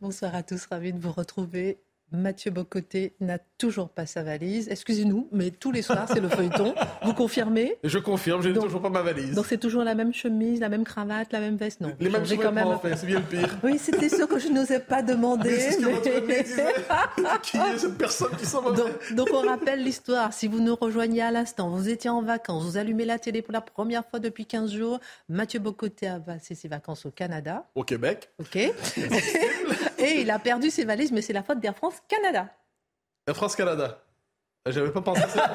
Bonsoir à tous, ravi de vous retrouver. Mathieu Bocoté n'a toujours pas sa valise. Excusez-nous, mais tous les soirs, c'est le feuilleton. Vous confirmez? Je confirme, j'ai Donc- toujours pas ma valise. Donc c'est toujours la même chemise, la même cravate, la même veste? Non. Les mêmes en fait, c'est bien le pire. Oui, c'était sûr que je n'osais pas demander. Mais c'est ce que mais- votre ami disait. Qui est cette personne qui s'en va? Donc, donc on rappelle l'histoire. Si vous nous rejoignez à l'instant, vous étiez en vacances, vous allumez la télé pour la première fois depuis 15 jours. Mathieu Bocoté a passé ses vacances au Canada. Au Québec. OK Et il a perdu ses valises, mais c'est la faute d'Air France Canada. Air France Canada. J'avais pas pensé à ça.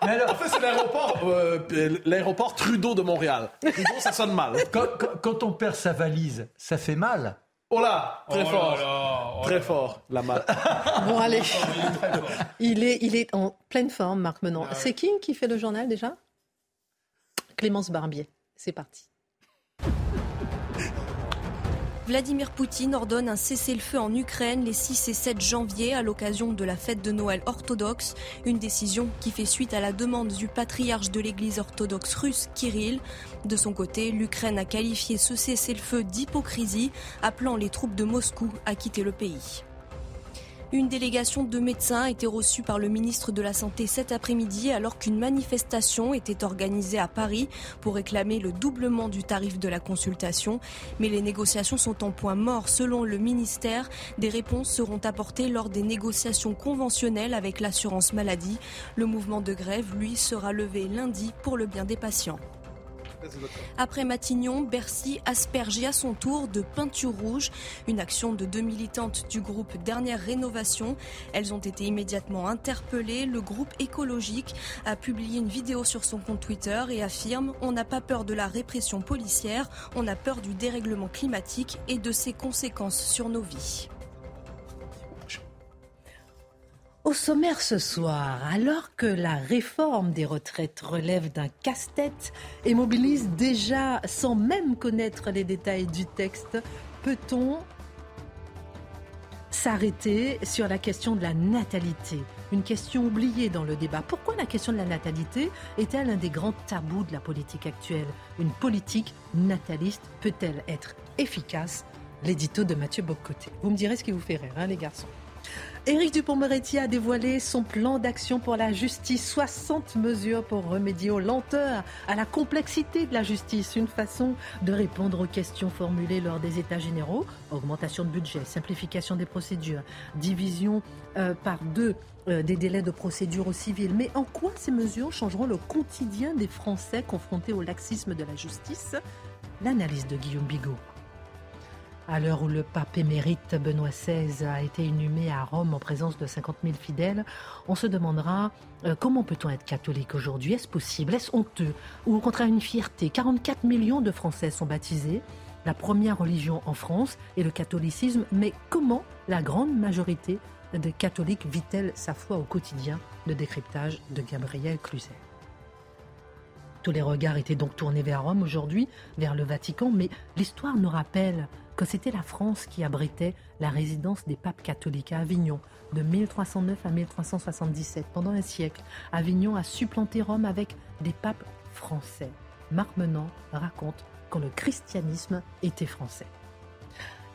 En fait, c'est l'aéroport, euh, l'aéroport Trudeau de Montréal. Trudeau, ça sonne mal. Quand, quand- quand on perd sa valise, ça fait mal. Oh là, très Oh fort. là, oh très là fort, la malle. Bon, allez. Il est, il est en pleine forme, Marc Menon. Ah ouais. C'est qui qui fait le journal déjà? Clémence Barbier. C'est parti. Vladimir Poutine ordonne un cessez-le-feu en Ukraine les 6 et 7 janvier à l'occasion de la fête de Noël orthodoxe, une décision qui fait suite à la demande du patriarche de l'église orthodoxe russe Kirill. De son côté, l'Ukraine a qualifié ce cessez-le-feu d'hypocrisie, appelant les troupes de Moscou à quitter le pays. Une délégation de médecins a été reçue par le ministre de la Santé cet après-midi alors qu'une manifestation était organisée à Paris pour réclamer le doublement du tarif de la consultation. Mais les négociations sont en point mort selon le ministère. Des réponses seront apportées lors des négociations conventionnelles avec l'assurance maladie. Le mouvement de grève, lui, sera levé lundi pour le bien des patients. Après Matignon, Bercy asperge à son tour de peinture rouge, une action de deux militantes du groupe Dernière Rénovation. Elles ont été immédiatement interpellées. Le groupe écologique a publié une vidéo sur son compte Twitter et affirme On n'a pas peur de la répression policière, on a peur du dérèglement climatique et de ses conséquences sur nos vies. Au sommaire ce soir, alors que la réforme des retraites relève d'un casse-tête et mobilise déjà sans même connaître les détails du texte, peut-on s'arrêter sur la question de la natalité? Une question oubliée dans le débat. Pourquoi la question de la natalité est-elle un des grands tabous de la politique actuelle? Une politique nataliste peut-elle être efficace? L'édito de Mathieu Bocoté. Vous me direz ce qui vous fait rire, hein, les garçons. Éric Dupont-Moretti a dévoilé son plan d'action pour la justice. 60 mesures pour remédier aux lenteurs, à la complexité de la justice. Une façon de répondre aux questions formulées lors des États généraux. Augmentation de budget, simplification des procédures, division euh, par deux euh, des délais de procédure au civil. Mais en quoi ces mesures changeront le quotidien des Français confrontés au laxisme de la justice? L'analyse de Guillaume Bigot. À l'heure où le pape émérite Benoît XVI a été inhumé à Rome en présence de 50 000 fidèles, on se demandera euh, comment peut-on être catholique aujourd'hui? Est-ce possible? Est-ce honteux? Ou au contraire une fierté? 44 millions de Français sont baptisés, la première religion en France est le catholicisme, mais comment la grande majorité des catholiques vit-elle sa foi au quotidien? Le décryptage de Gabriel Cluzet. Tous les regards étaient donc tournés vers Rome aujourd'hui, vers le Vatican, mais l'histoire nous rappelle que c'était la France qui abritait la résidence des papes catholiques à Avignon de 1309 à 1377. Pendant un siècle, Avignon a supplanté Rome avec des papes français. Marc Menant raconte quand le christianisme était français.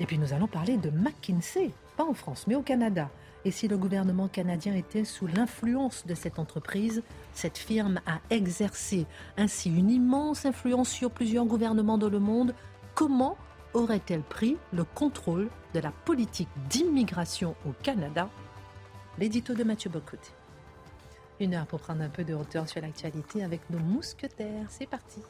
Et puis nous allons parler de McKinsey, pas en France, mais au Canada. Et si le gouvernement canadien était sous l'influence de cette entreprise, cette firme a exercé ainsi une immense influence sur plusieurs gouvernements dans le monde. Comment aurait-elle pris le contrôle de la politique d'immigration au Canada? L'édito de Mathieu Bocoté. Une heure pour prendre un peu de hauteur sur l'actualité avec nos mousquetaires. C'est parti.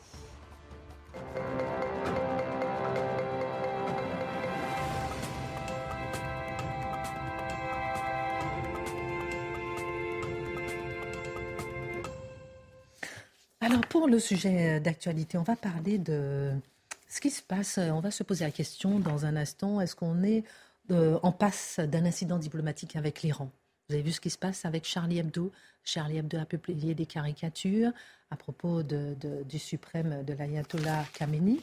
Alors pour le sujet d'actualité, on va parler de ce qui se passe. On va se poser la question dans un instant, est-ce qu'on est euh, en passe d'un incident diplomatique avec l'Iran? Vous avez vu ce qui se passe avec Charlie Hebdo? Charlie Hebdo a publié des caricatures à propos du suprême de l'ayatollah Khamenei,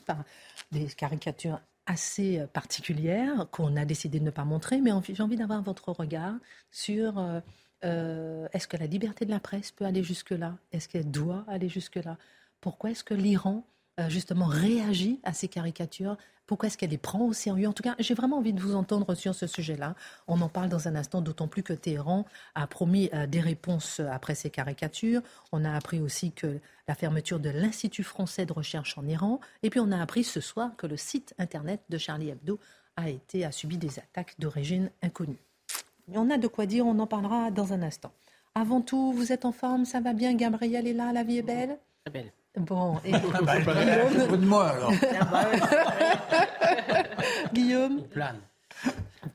des caricatures assez particulières qu'on a décidé de ne pas montrer, mais j'ai envie d'avoir votre regard sur euh, euh, est-ce que la liberté de la presse peut aller jusque-là? Est-ce qu'elle doit aller jusque-là? Pourquoi est-ce que l'Iran euh, justement réagit à ces caricatures? Pourquoi est-ce qu'elle les prend au sérieux? En tout cas, j'ai vraiment envie de vous entendre sur ce sujet-là. On en parle dans un instant, d'autant plus que Téhéran a promis euh, des réponses après ces caricatures. On a appris aussi que la fermeture de l'Institut français de recherche en Iran. Et puis on a appris ce soir que le site internet de Charlie Hebdo a été a subi des attaques d'origine inconnue. On a de quoi dire, on en parlera dans un instant. Avant tout, vous êtes en forme, ça va bien, Gabriel est là, la vie est belle? Très belle. Bon, et ah bah, Guillaume de moi alors. Guillaume plane.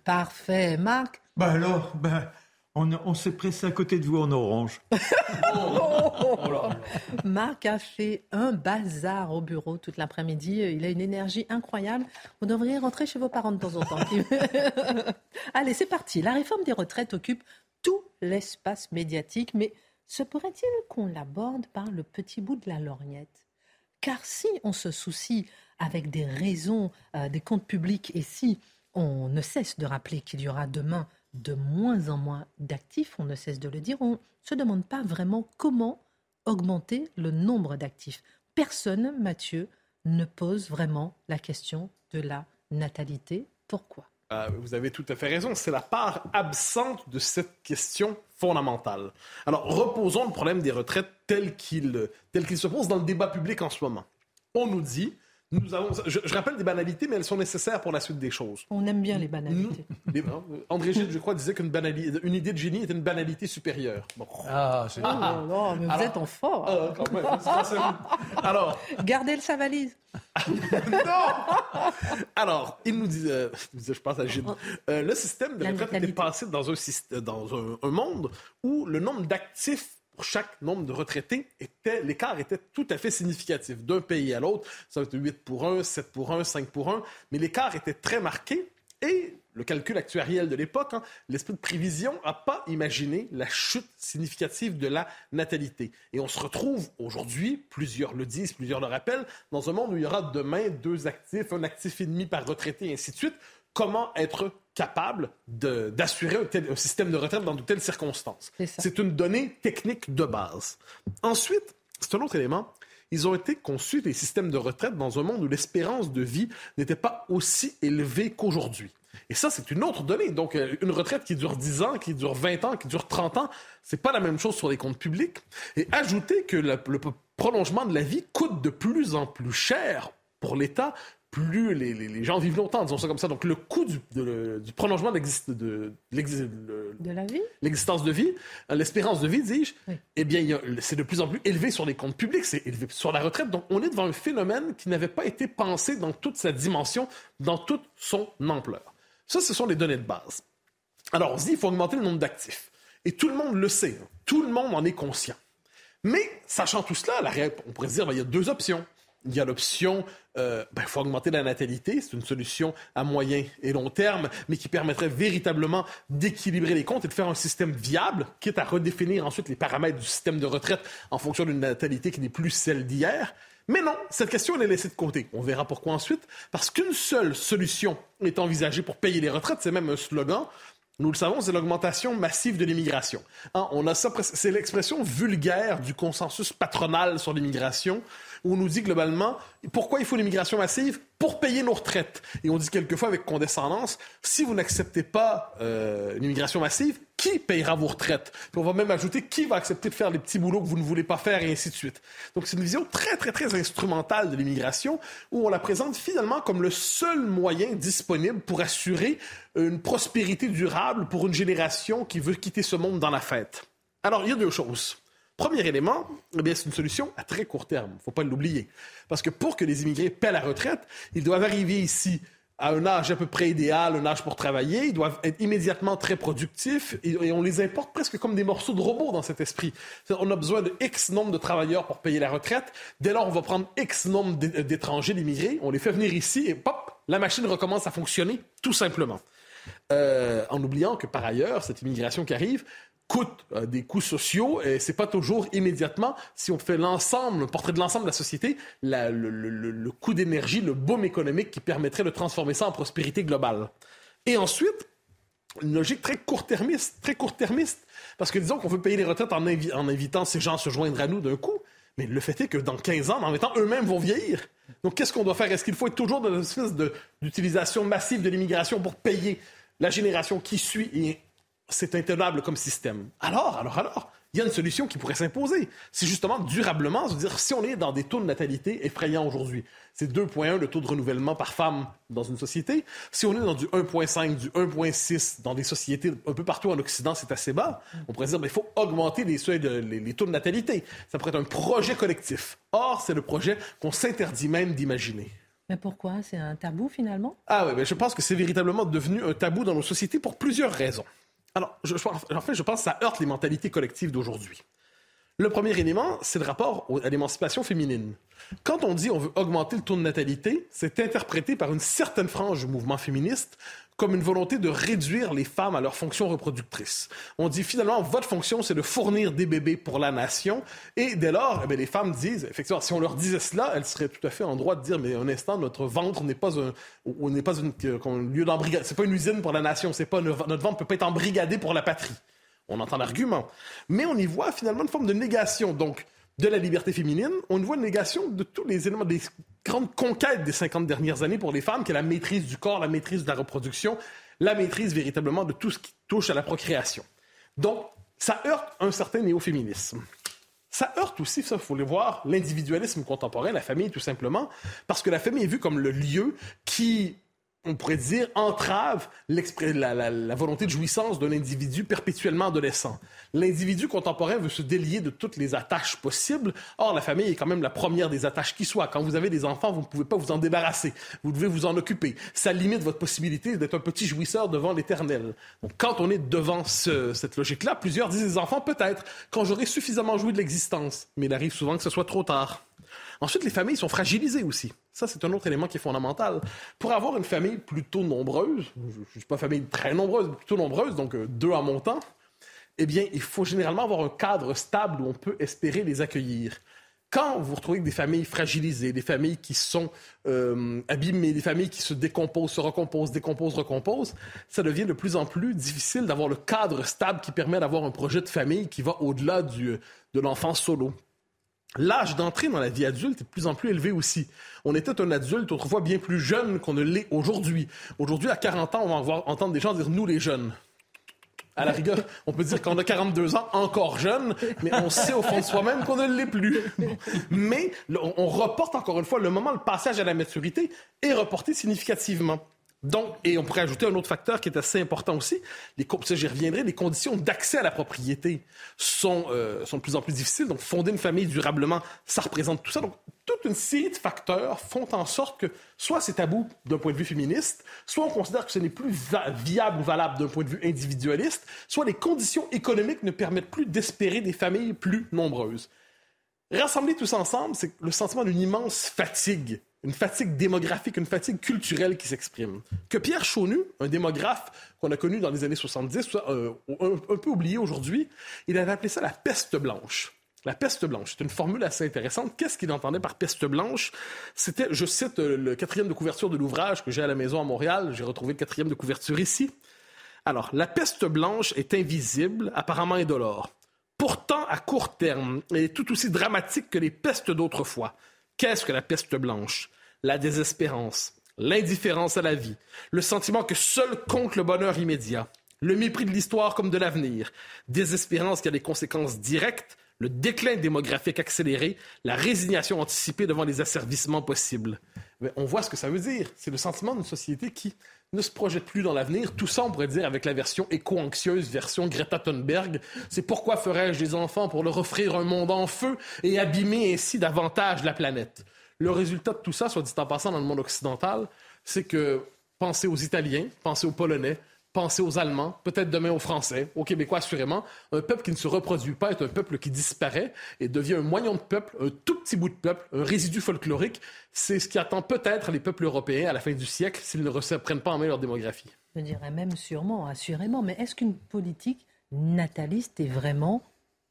Parfait. Marc Bah alors, bah, on, s'est pressé à côté de vous en orange. Marc a fait un bazar au bureau toute l'après-midi. Il a une énergie incroyable. Vous devriez rentrer chez vos parents de temps en temps. Allez, c'est parti. La réforme des retraites occupe tout l'espace médiatique, mais se pourrait-il qu'on l'aborde par le petit bout de la lorgnette? Car si on se soucie avec des raisons euh, des comptes publics et si on ne cesse de rappeler qu'il y aura demain de moins en moins d'actifs, on ne cesse de le dire, on ne se demande pas vraiment comment augmenter le nombre d'actifs. Personne, Mathieu, ne pose vraiment la question de la natalité. Pourquoi? Euh, vous avez tout à fait raison. C'est la part absente de cette question fondamentale. Alors, reposons le problème des retraites tel qu'il se pose dans le débat public en ce moment. On nous dit je, rappelle des banalités, mais elles sont nécessaires pour la suite des choses. On aime bien les banalités. André Gide, je crois, disait qu'une une idée de génie est une banalité supérieure. Ah, c'est ah, non, mais vous êtes en fort. Ah, quand même, Alors. Gardez le sa valise. non! Alors, il nous euh, je pense à Gide, euh, le système de retraite était passé dans, un, dans un monde où le nombre d'actifs pour chaque nombre de retraités, était, l'écart était tout à fait significatif. D'un pays à l'autre, ça va être 8 pour 1, 7 pour 1, 5 pour 1, mais l'écart était très marqué et le calcul actuariel de l'époque, hein, l'esprit de prévision n'a pas imaginé la chute significative de la natalité. Et on se retrouve aujourd'hui, plusieurs le disent, plusieurs le rappellent, dans un monde où il y aura demain deux actifs, un actif et demi par retraité, et ainsi de suite. Comment être capable d'assurer un, système de retraite dans de telles circonstances. C'est une donnée technique de base. Ensuite, c'est un autre élément. Ils ont été conçus, les systèmes de retraite, dans un monde où l'espérance de vie n'était pas aussi élevée qu'aujourd'hui. Et ça, c'est une autre donnée. Donc, euh, une retraite qui dure 10 ans, qui dure 20 ans, qui dure 30 ans, c'est pas la même chose sur les comptes publics. Et ajouter que le prolongement de la vie coûte de plus en plus cher pour l'État plus les, gens vivent longtemps, disons ça comme ça. Donc, le coût du, prolongement de, de, de la vie, l'existence de vie, euh, l'espérance de vie, dis-je, eh bien, c'est de plus en plus élevé sur les comptes publics, c'est élevé sur la retraite. Donc, on est devant un phénomène qui n'avait pas été pensé dans toute sa dimension, dans toute son ampleur. Ça, ce sont les données de base. Alors, on se dit, il faut augmenter le nombre d'actifs. Et tout le monde le sait. Hein. Tout le monde en est conscient. Mais, sachant tout cela, on pourrait se dire, ben, il y a deux options. Il y a l'option, il euh, ben, faut augmenter la natalité. C'est une solution à moyen et long terme, mais qui permettrait véritablement d'équilibrer les comptes et de faire un système viable, quitte à redéfinir ensuite les paramètres du système de retraite en fonction d'une natalité qui n'est plus celle d'hier. Mais non, cette question, elle est laissée de côté. On verra pourquoi ensuite. Parce qu'une seule solution est envisagée pour payer les retraites, c'est même un slogan. Nous le savons, c'est l'augmentation massive de l'immigration. Hein, on a ça, c'est l'expression vulgaire du consensus patronal sur l'immigration où on nous dit globalement pourquoi il faut l'immigration massive pour payer nos retraites. Et on dit quelquefois avec condescendance, si vous n'acceptez pas euh, l'immigration massive, qui payera vos retraites? Puis on va même ajouter qui va accepter de faire les petits boulots que vous ne voulez pas faire et ainsi de suite. Donc c'est une vision très, très, très instrumentale de l'immigration où on la présente finalement comme le seul moyen disponible pour assurer une prospérité durable pour une génération qui veut quitter ce monde dans la fête. Alors, il y a deux choses. Premier élément, eh c'est une solution à très court terme. Il ne faut pas l'oublier. Parce que pour que les immigrés paient la retraite, ils doivent arriver ici à un âge à peu près idéal, un âge pour travailler, ils doivent être immédiatement très productifs et, on les importe presque comme des morceaux de robots dans cet esprit. On a besoin de X nombre de travailleurs pour payer la retraite. Dès lors, on va prendre X nombre d'étrangers, d'immigrés, on les fait venir ici et pop, la machine recommence à fonctionner tout simplement. Euh, en oubliant que par ailleurs, cette immigration qui arrive coûte euh, des coûts sociaux et c'est pas toujours immédiatement, si on fait l'ensemble, le portrait de l'ensemble de la société, le, coût d'énergie, le boom économique qui permettrait de transformer ça en prospérité globale. Et ensuite, une logique très court-termiste, très court-termiste, parce que disons qu'on veut payer les retraites en, en invitant ces gens à se joindre à nous d'un coup, mais le fait est que dans 15 ans, en même temps, eux-mêmes vont vieillir. Donc, qu'est-ce qu'on doit faire? Est-ce qu'il faut être toujours dans une espèce d'utilisation massive de l'immigration pour payer la génération qui suit c'est intenable comme système. Alors, alors, alors, il y a une solution qui pourrait s'imposer. C'est justement durablement, se dire, si on est dans des taux de natalité effrayants aujourd'hui, c'est 2,1 le taux de renouvellement par femme dans une société. Si on est dans du 1,5, du 1,6 dans des sociétés un peu partout en Occident, c'est assez bas. On pourrait dire, qu'il faut augmenter les, les, taux de natalité. Ça pourrait être un projet collectif. Or, c'est le projet qu'on s'interdit même d'imaginer. Mais pourquoi? C'est un tabou finalement? Ah oui, mais je pense que c'est véritablement devenu un tabou dans nos sociétés pour plusieurs raisons. Alors, en fait, je pense que ça heurte les mentalités collectives d'aujourd'hui. Le premier élément, c'est le rapport à l'émancipation féminine. Quand on dit on veut augmenter le taux de natalité, c'est interprété par une certaine frange du mouvement féministe comme une volonté de réduire les femmes à leur fonction reproductrice. On dit finalement, votre fonction, c'est de fournir des bébés pour la nation. Et dès lors, eh les femmes disent, effectivement, si on leur disait cela, elles seraient tout à fait en droit de dire, mais un instant, notre ventre n'est pas un, n'est pas une, un lieu d'embrigadement. C'est pas une usine pour la nation. C'est pas, notre ventre peut pas être embrigadé pour la patrie. On entend l'argument. Mais on y voit finalement une forme de négation. Donc, de la liberté féminine, on voit une négation de tous les éléments des grande conquête des 50 dernières années pour les femmes, qui est la maîtrise du corps, la maîtrise de la reproduction, la maîtrise véritablement de tout ce qui touche à la procréation. Donc, ça heurte un certain néo-féminisme. Ça heurte aussi, ça, il faut le voir, l'individualisme contemporain, la famille tout simplement, parce que la famille est vue comme le lieu qui on pourrait dire, entrave la, volonté de jouissance d'un individu perpétuellement adolescent. L'individu contemporain veut se délier de toutes les attaches possibles. Or, la famille est quand même la première des attaches qui soit. Quand vous avez des enfants, vous ne pouvez pas vous en débarrasser. Vous devez vous en occuper. Ça limite votre possibilité d'être un petit jouisseur devant l'éternel. Donc, quand on est devant cette logique-là, plusieurs disent les enfants, peut-être, quand j'aurai suffisamment joué de l'existence. Mais il arrive souvent que ce soit trop tard. Ensuite, les familles sont fragilisées aussi. Ça, c'est un autre élément qui est fondamental. Pour avoir une famille plutôt nombreuse, je ne suis pas famille très nombreuse, mais plutôt nombreuse, donc euh, deux à mon temps, eh bien, il faut généralement avoir un cadre stable où on peut espérer les accueillir. Quand vous retrouvez des familles fragilisées, des familles qui sont euh, abîmées, des familles qui se décomposent, se recomposent, décomposent, recomposent, ça devient de plus en plus difficile d'avoir le cadre stable qui permet d'avoir un projet de famille qui va au-delà de l'enfant solo. L'âge d'entrée dans la vie adulte est de plus en plus élevé aussi. On était un adulte autrefois bien plus jeune qu'on ne l'est aujourd'hui. Aujourd'hui, à 40 ans, on va entendre des gens dire nous les jeunes. À la rigueur, on peut dire qu'on a 42 ans, encore jeune, mais on sait au fond de soi-même qu'on ne l'est plus. Mais on reporte encore une fois le moment, le passage à la maturité est reporté significativement. Donc, et on pourrait ajouter un autre facteur qui est assez important aussi, les, j'y reviendrai, les conditions d'accès à la propriété sont, euh, sont de plus en plus difficiles. Donc, fonder une famille durablement, ça représente tout ça. Donc, toute une série de facteurs font en sorte que soit c'est tabou d'un point de vue féministe, soit on considère que ce n'est plus viable ou valable d'un point de vue individualiste, soit les conditions économiques ne permettent plus d'espérer des familles plus nombreuses. Rassembler tous ensemble, c'est le sentiment d'une immense fatigue une fatigue démographique, une fatigue culturelle qui s'exprime. Que Pierre Chaunu, un démographe qu'on a connu dans les années 70, euh, un, peu oublié aujourd'hui, il avait appelé ça la peste blanche. La peste blanche, c'est une formule assez intéressante. Qu'est-ce qu'il entendait par peste blanche? C'était, je cite euh, le quatrième de couverture de l'ouvrage que j'ai à la maison à Montréal. J'ai retrouvé le quatrième de couverture ici. Alors, la peste blanche est invisible, apparemment indolore. Pourtant, à court terme, elle est tout aussi dramatique que les pestes d'autrefois. Qu'est-ce que la peste blanche? La désespérance, l'indifférence à la vie, le sentiment que seul compte le bonheur immédiat, le mépris de l'histoire comme de l'avenir, désespérance qui a des conséquences directes, le déclin démographique accéléré, la résignation anticipée devant les asservissements possibles. Mais on voit ce que ça veut dire. C'est le sentiment d'une société qui ne se projette plus dans l'avenir. Tout ça, on pourrait dire, avec la version éco-anxieuse, version Greta Thunberg. C'est pourquoi ferais-je des enfants pour leur offrir un monde en feu et abîmer ainsi davantage la planète? Le résultat de tout ça, soit dit en passant dans le monde occidental, c'est que Pensez aux Italiens, pensez aux Polonais, pensez aux Allemands, peut-être demain aux Français, aux Québécois assurément. Un peuple qui ne se reproduit pas est un peuple qui disparaît et devient un moyen de peuple, un tout petit bout de peuple, un résidu folklorique. C'est ce qui attend peut-être les peuples européens à la fin du siècle s'ils ne reprennent pas en main leur démographie. Je dirais même sûrement, assurément. Mais est-ce qu'une politique nataliste est vraiment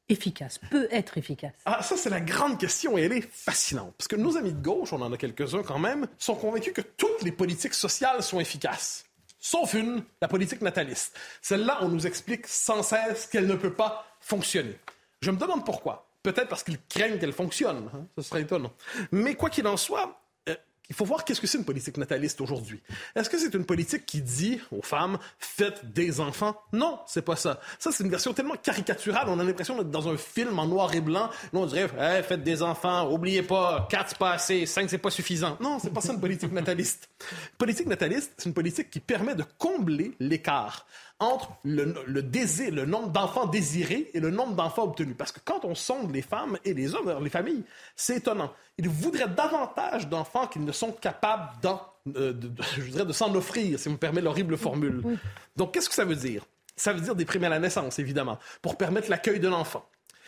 efficace, peut être efficace? Ah, ça, c'est la grande question et elle est fascinante. Parce que nos amis de gauche, on en a quelques-uns quand même, sont convaincus que toutes les politiques sociales sont efficaces. Sauf une, la politique nataliste. Celle-là, on nous explique sans cesse qu'elle ne peut pas fonctionner. Je me demande pourquoi. Peut-être parce qu'ils craignent qu'elle fonctionne. Hein. Ce serait étonnant. Mais quoi qu'il en soit, il faut voir qu'est-ce que c'est une politique nataliste aujourd'hui. Est-ce que c'est une politique qui dit aux femmes faites des enfants? Non, c'est pas ça. Ça c'est une version tellement caricaturale, on a l'impression d'être dans un film en noir et blanc. Là, on dirait faites des enfants, oubliez pas, 4 c'est pas assez, 5 c'est pas suffisant. Non, c'est pas ça une politique nataliste. Politique nataliste, c'est une politique qui permet de combler l'écart entre le, désir, le nombre d'enfants désirés et le nombre d'enfants obtenus. Parce que quand on sonde les femmes et les hommes, les familles, c'est étonnant. Ils voudraient davantage d'enfants qu'ils ne sont capables euh, de, de s'en offrir, si vous me permettez l'horrible formule. Donc, qu'est-ce que ça veut dire? Ça veut dire déprimer à la naissance, évidemment, pour permettre l'accueil de l'enfant.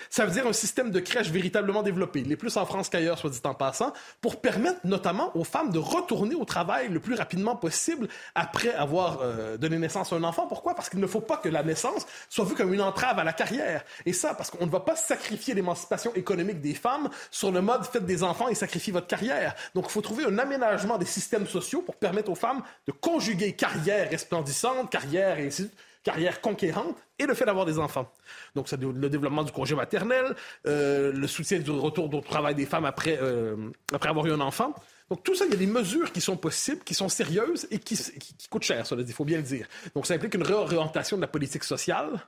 Ça veut dire un système de crèche véritablement développé, les plus en France qu'ailleurs, soit dit en passant, pour permettre notamment aux femmes de retourner au travail le plus rapidement possible après avoir euh, donné naissance à un enfant. Pourquoi? Parce qu'il ne faut pas que la naissance soit vue comme une entrave à la carrière. Et ça, parce qu'on ne va pas sacrifier l'émancipation économique des femmes sur le mode faites des enfants et sacrifiez votre carrière. Donc, il faut trouver un aménagement des systèmes sociaux pour permettre aux femmes de conjuguer carrière resplendissante, carrière et ainsi carrière conquérante et le fait d'avoir des enfants. Donc, le développement du congé maternel, euh, le soutien du retour au travail des femmes après, euh, après avoir eu un enfant. Donc, tout ça, il y a des mesures qui sont possibles, qui sont sérieuses et qui, qui, coûtent cher, il faut bien le dire. Donc, ça implique une réorientation de la politique sociale.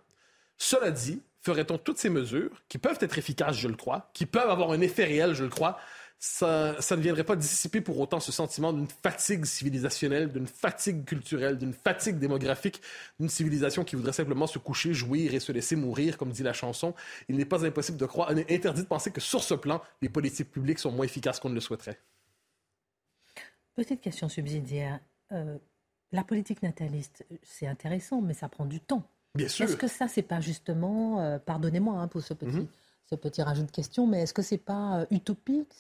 Cela dit, ferait-on toutes ces mesures, qui peuvent être efficaces, je le crois, qui peuvent avoir un effet réel, je le crois, ça, ne viendrait pas dissiper pour autant ce sentiment d'une fatigue civilisationnelle, d'une fatigue culturelle, d'une fatigue démographique, d'une civilisation qui voudrait simplement se coucher, jouir et se laisser mourir, comme dit la chanson. Il n'est pas impossible de croire, interdit de penser que sur ce plan, les politiques publiques sont moins efficaces qu'on ne le souhaiterait. Petite question subsidiaire. Euh, la politique nataliste, c'est intéressant, mais ça prend du temps. Bien sûr. Est-ce que ça, c'est pas justement, euh, pardonnez-moi hein, pour ce petit, mhm ce petit rajout de question, mais est-ce que c'est pas euh, utopique,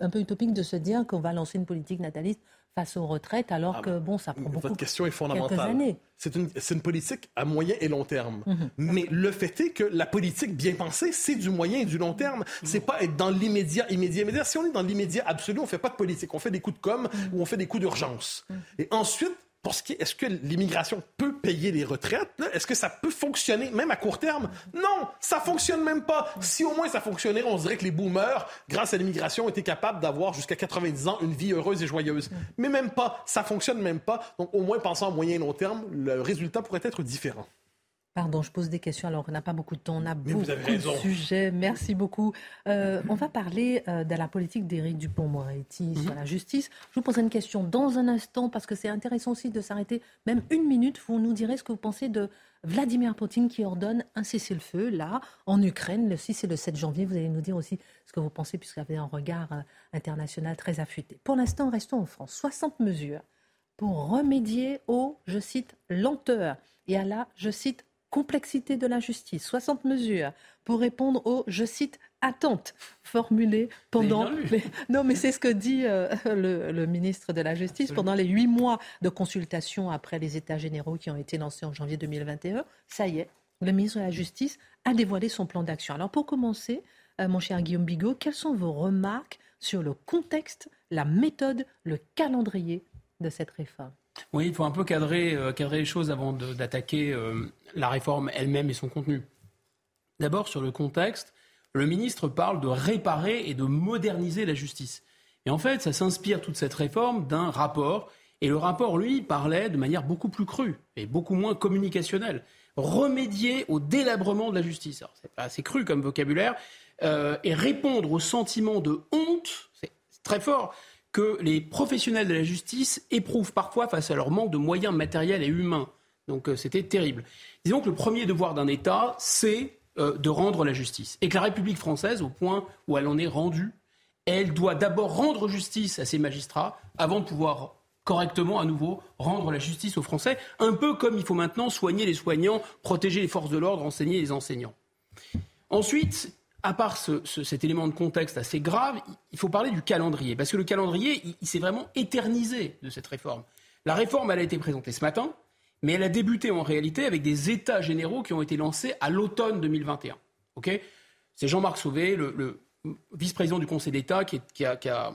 un peu utopique de se dire qu'on va lancer une politique nataliste face aux retraites alors ah que bon ça prend beaucoup Votre question est fondamentale. C'est une, une, politique à moyen et long terme. Mhm. Mais le fait est que la politique bien pensée, c'est du moyen et du long terme. C'est pas être dans l'immédiat, immédiat, immédiat. Si on est dans l'immédiat absolu, on fait pas de politique. On fait des coups de com mhm. ou on fait des coups d'urgence. Mhm. Et ensuite, est-ce que l'immigration peut payer les retraites? Est-ce que ça peut fonctionner même à court terme? Non, ça fonctionne même pas. Si au moins ça fonctionnait, on dirait que les boomers, grâce à l'immigration, étaient capables d'avoir jusqu'à 90 ans une vie heureuse et joyeuse. Mais même pas, ça fonctionne même pas. Donc au moins pensant à moyen et long terme, le résultat pourrait être différent. Pardon, je pose des questions alors qu'on n'a pas beaucoup de temps, on a beaucoup de sujets. Merci beaucoup. Euh, on va parler euh, de la politique d'Éric Dupont-Moretti mhm. sur la justice. Je vous poserai une question dans un instant parce que c'est intéressant aussi de s'arrêter même une minute. Vous nous direz ce que vous pensez de Vladimir Poutine qui ordonne un cessez-le-feu là en Ukraine le 6 et le 7 janvier. Vous allez nous dire aussi ce que vous pensez puisqu'il y avait un regard euh, international très affûté. Pour l'instant, restons en France. 60 mesures pour remédier aux, je cite, lenteurs et à la, je cite, complexité de la justice, 60 mesures pour répondre aux, je cite, attentes formulées pendant... Non, mais c'est ce que dit euh, le, ministre de la Justice pendant les huit mois de consultation après les États généraux qui ont été lancés en janvier 2021. Ça y est, le ministre de la Justice a dévoilé son plan d'action. Alors pour commencer, euh, mon cher Guillaume Bigot, quelles sont vos remarques sur le contexte, la méthode, le calendrier de cette réforme? Oui, il faut un peu cadrer, euh, les choses avant d'attaquer euh, la réforme elle-même et son contenu. D'abord, sur le contexte, le ministre parle de réparer et de moderniser la justice. Et en fait, ça s'inspire toute cette réforme d'un rapport. Et le rapport, lui, parlait de manière beaucoup plus crue et beaucoup moins communicationnelle. Remédier au délabrement de la justice. C'est assez cru comme vocabulaire. Euh, et répondre au sentiment de honte, c'est très fort, que les professionnels de la justice éprouvent parfois face à leur manque de moyens matériels et humains. Donc euh, c'était terrible. Disons que le premier devoir d'un État, c'est euh, de rendre la justice. Et que la République française, au point où elle en est rendue, elle doit d'abord rendre justice à ses magistrats avant de pouvoir correctement à nouveau rendre la justice aux Français, un peu comme il faut maintenant soigner les soignants, protéger les forces de l'ordre, enseigner les enseignants. Ensuite, à part cet élément de contexte assez grave, il faut parler du calendrier, parce que le calendrier, il, s'est vraiment éternisé de cette réforme. La réforme, elle a été présentée ce matin, mais elle a débuté en réalité avec des états généraux qui ont été lancés à l'automne 2021. C'est Jean-Marc Sauvé, le, vice-président du Conseil d'État, qui, a,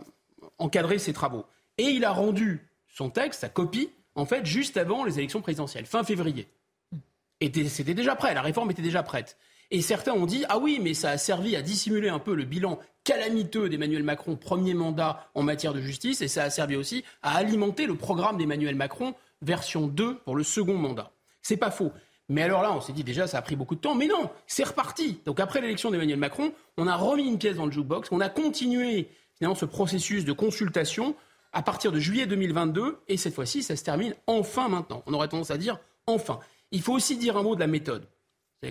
encadré ces travaux. Et il a rendu son texte, sa copie, en fait, juste avant les élections présidentielles, fin février. Et c'était déjà prêt, la réforme était déjà prête. Et certains ont dit, ah oui, mais ça a servi à dissimuler un peu le bilan calamiteux d'Emmanuel Macron, premier mandat en matière de justice, et ça a servi aussi à alimenter le programme d'Emmanuel Macron, version 2, pour le second mandat. C'est pas faux. Mais alors là, on s'est dit déjà, ça a pris beaucoup de temps. Mais non, c'est reparti. Donc après l'élection d'Emmanuel Macron, on a remis une pièce dans le jukebox, on a continué finalement ce processus de consultation à partir de juillet 2022, et cette fois-ci, ça se termine enfin maintenant. On aurait tendance à dire enfin. Il faut aussi dire un mot de la méthode.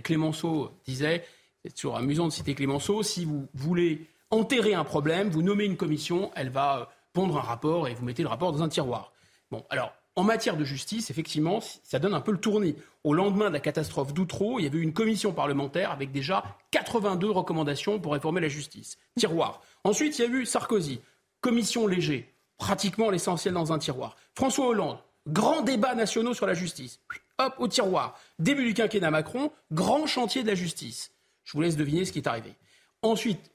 Clémenceau disait, c'est toujours amusant de citer Clémenceau, si vous voulez enterrer un problème, vous nommez une commission, elle va pondre un rapport et vous mettez le rapport dans un tiroir. Bon, alors, en matière de justice, effectivement, ça donne un peu le tournis. Au lendemain de la catastrophe d'Outreau, il y avait une commission parlementaire avec déjà 82 recommandations pour réformer la justice. Tiroir. Ensuite, il y a eu Sarkozy, commission léger pratiquement l'essentiel dans un tiroir. François Hollande, grand débat national sur la justice. Hop, au tiroir. Début du quinquennat Macron, grand chantier de la justice. Je vous laisse deviner ce qui est arrivé. Ensuite,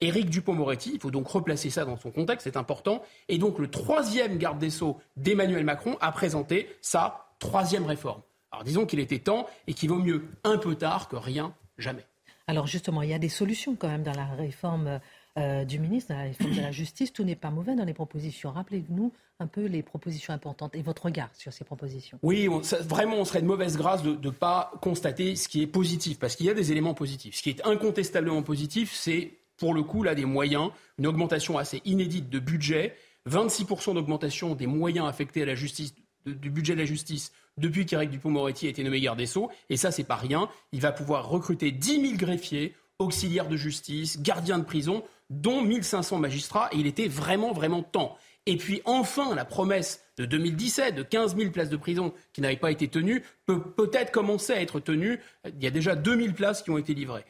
Éric Dupont-Moretti, il faut donc replacer ça dans son contexte, c'est important. Et donc le troisième garde des Sceaux d'Emmanuel Macron a présenté sa troisième réforme. Alors disons qu'il était temps et qu'il vaut mieux un peu tard que rien, jamais. Alors justement, il y a des solutions quand même dans la réforme euh, du ministre de la Justice. Tout n'est pas mauvais dans les propositions. Rappelez-nous un peu les propositions importantes et votre regard sur ces propositions. Oui, vraiment, on serait de mauvaise grâce de ne pas constater ce qui est positif, parce qu'il y a des éléments positifs. Ce qui est incontestablement positif, c'est pour le coup là des moyens, une augmentation assez inédite de budget, 26% d'augmentation des moyens affectés à la justice du budget de la justice depuis qu'Éric Dupond-Moretti a été nommé garde des Sceaux. Et ça, c'est pas rien. Il va pouvoir recruter 10 000 greffiers, auxiliaires de justice, gardiens de prison dont 1500 magistrats, et il était vraiment, vraiment temps. Et puis enfin, la promesse de 2017 de 15 000 places de prison qui n'avaient pas été tenues peut peut-être commencer à être tenue. Il y a déjà 2000 places qui ont été livrées.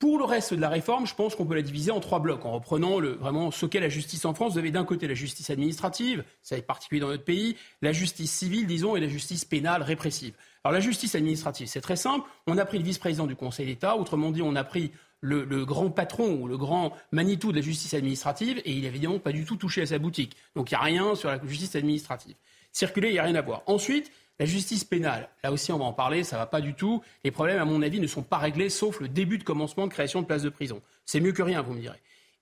Pour le reste de la réforme, je pense qu'on peut la diviser en trois blocs. En reprenant le, vraiment ce qu'est la justice en France, vous avez d'un côté la justice administrative, ça est particulier dans notre pays, la justice civile, disons, et la justice pénale répressive. Alors la justice administrative, c'est très simple. On a pris le vice-président du Conseil d'État, autrement dit, on a pris le, grand patron ou le grand Manitou de la justice administrative et il n'a évidemment pas du tout touché à sa boutique. Donc il n'y a rien sur la justice administrative. Circuler, il n'y a rien à voir. Ensuite, la justice pénale, là aussi on va en parler, ça va pas du tout. Les problèmes, à mon avis, ne sont pas réglés sauf le début de commencement de création de places de prison. C'est mieux que rien, vous me direz.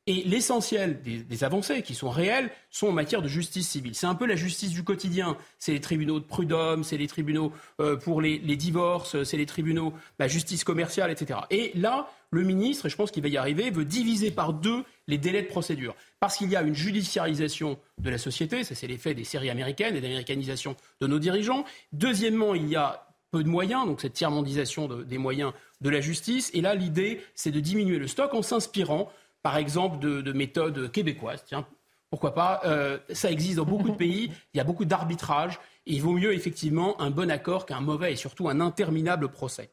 Et l'essentiel des, avancées qui sont réelles sont en matière de justice civile. C'est un peu la justice du quotidien. C'est les tribunaux de prud'homme, c'est les tribunaux euh, pour les, divorces, c'est les tribunaux, la justice commerciale, etc. Et là, le ministre, et je pense qu'il va y arriver, veut diviser par deux les délais de procédure. Parce qu'il y a une judiciarisation de la société, ça c'est l'effet des séries américaines et d'américanisation de nos dirigeants. Deuxièmement, il y a peu de moyens, donc cette tiers-mondisation des moyens de la justice. Et là, l'idée, c'est de diminuer le stock en s'inspirant par exemple, de, méthodes québécoises. Tiens, pourquoi pas euh, Ça existe dans beaucoup de pays. Il y a beaucoup d'arbitrage. Il vaut mieux effectivement un bon accord qu'un mauvais et surtout un interminable procès.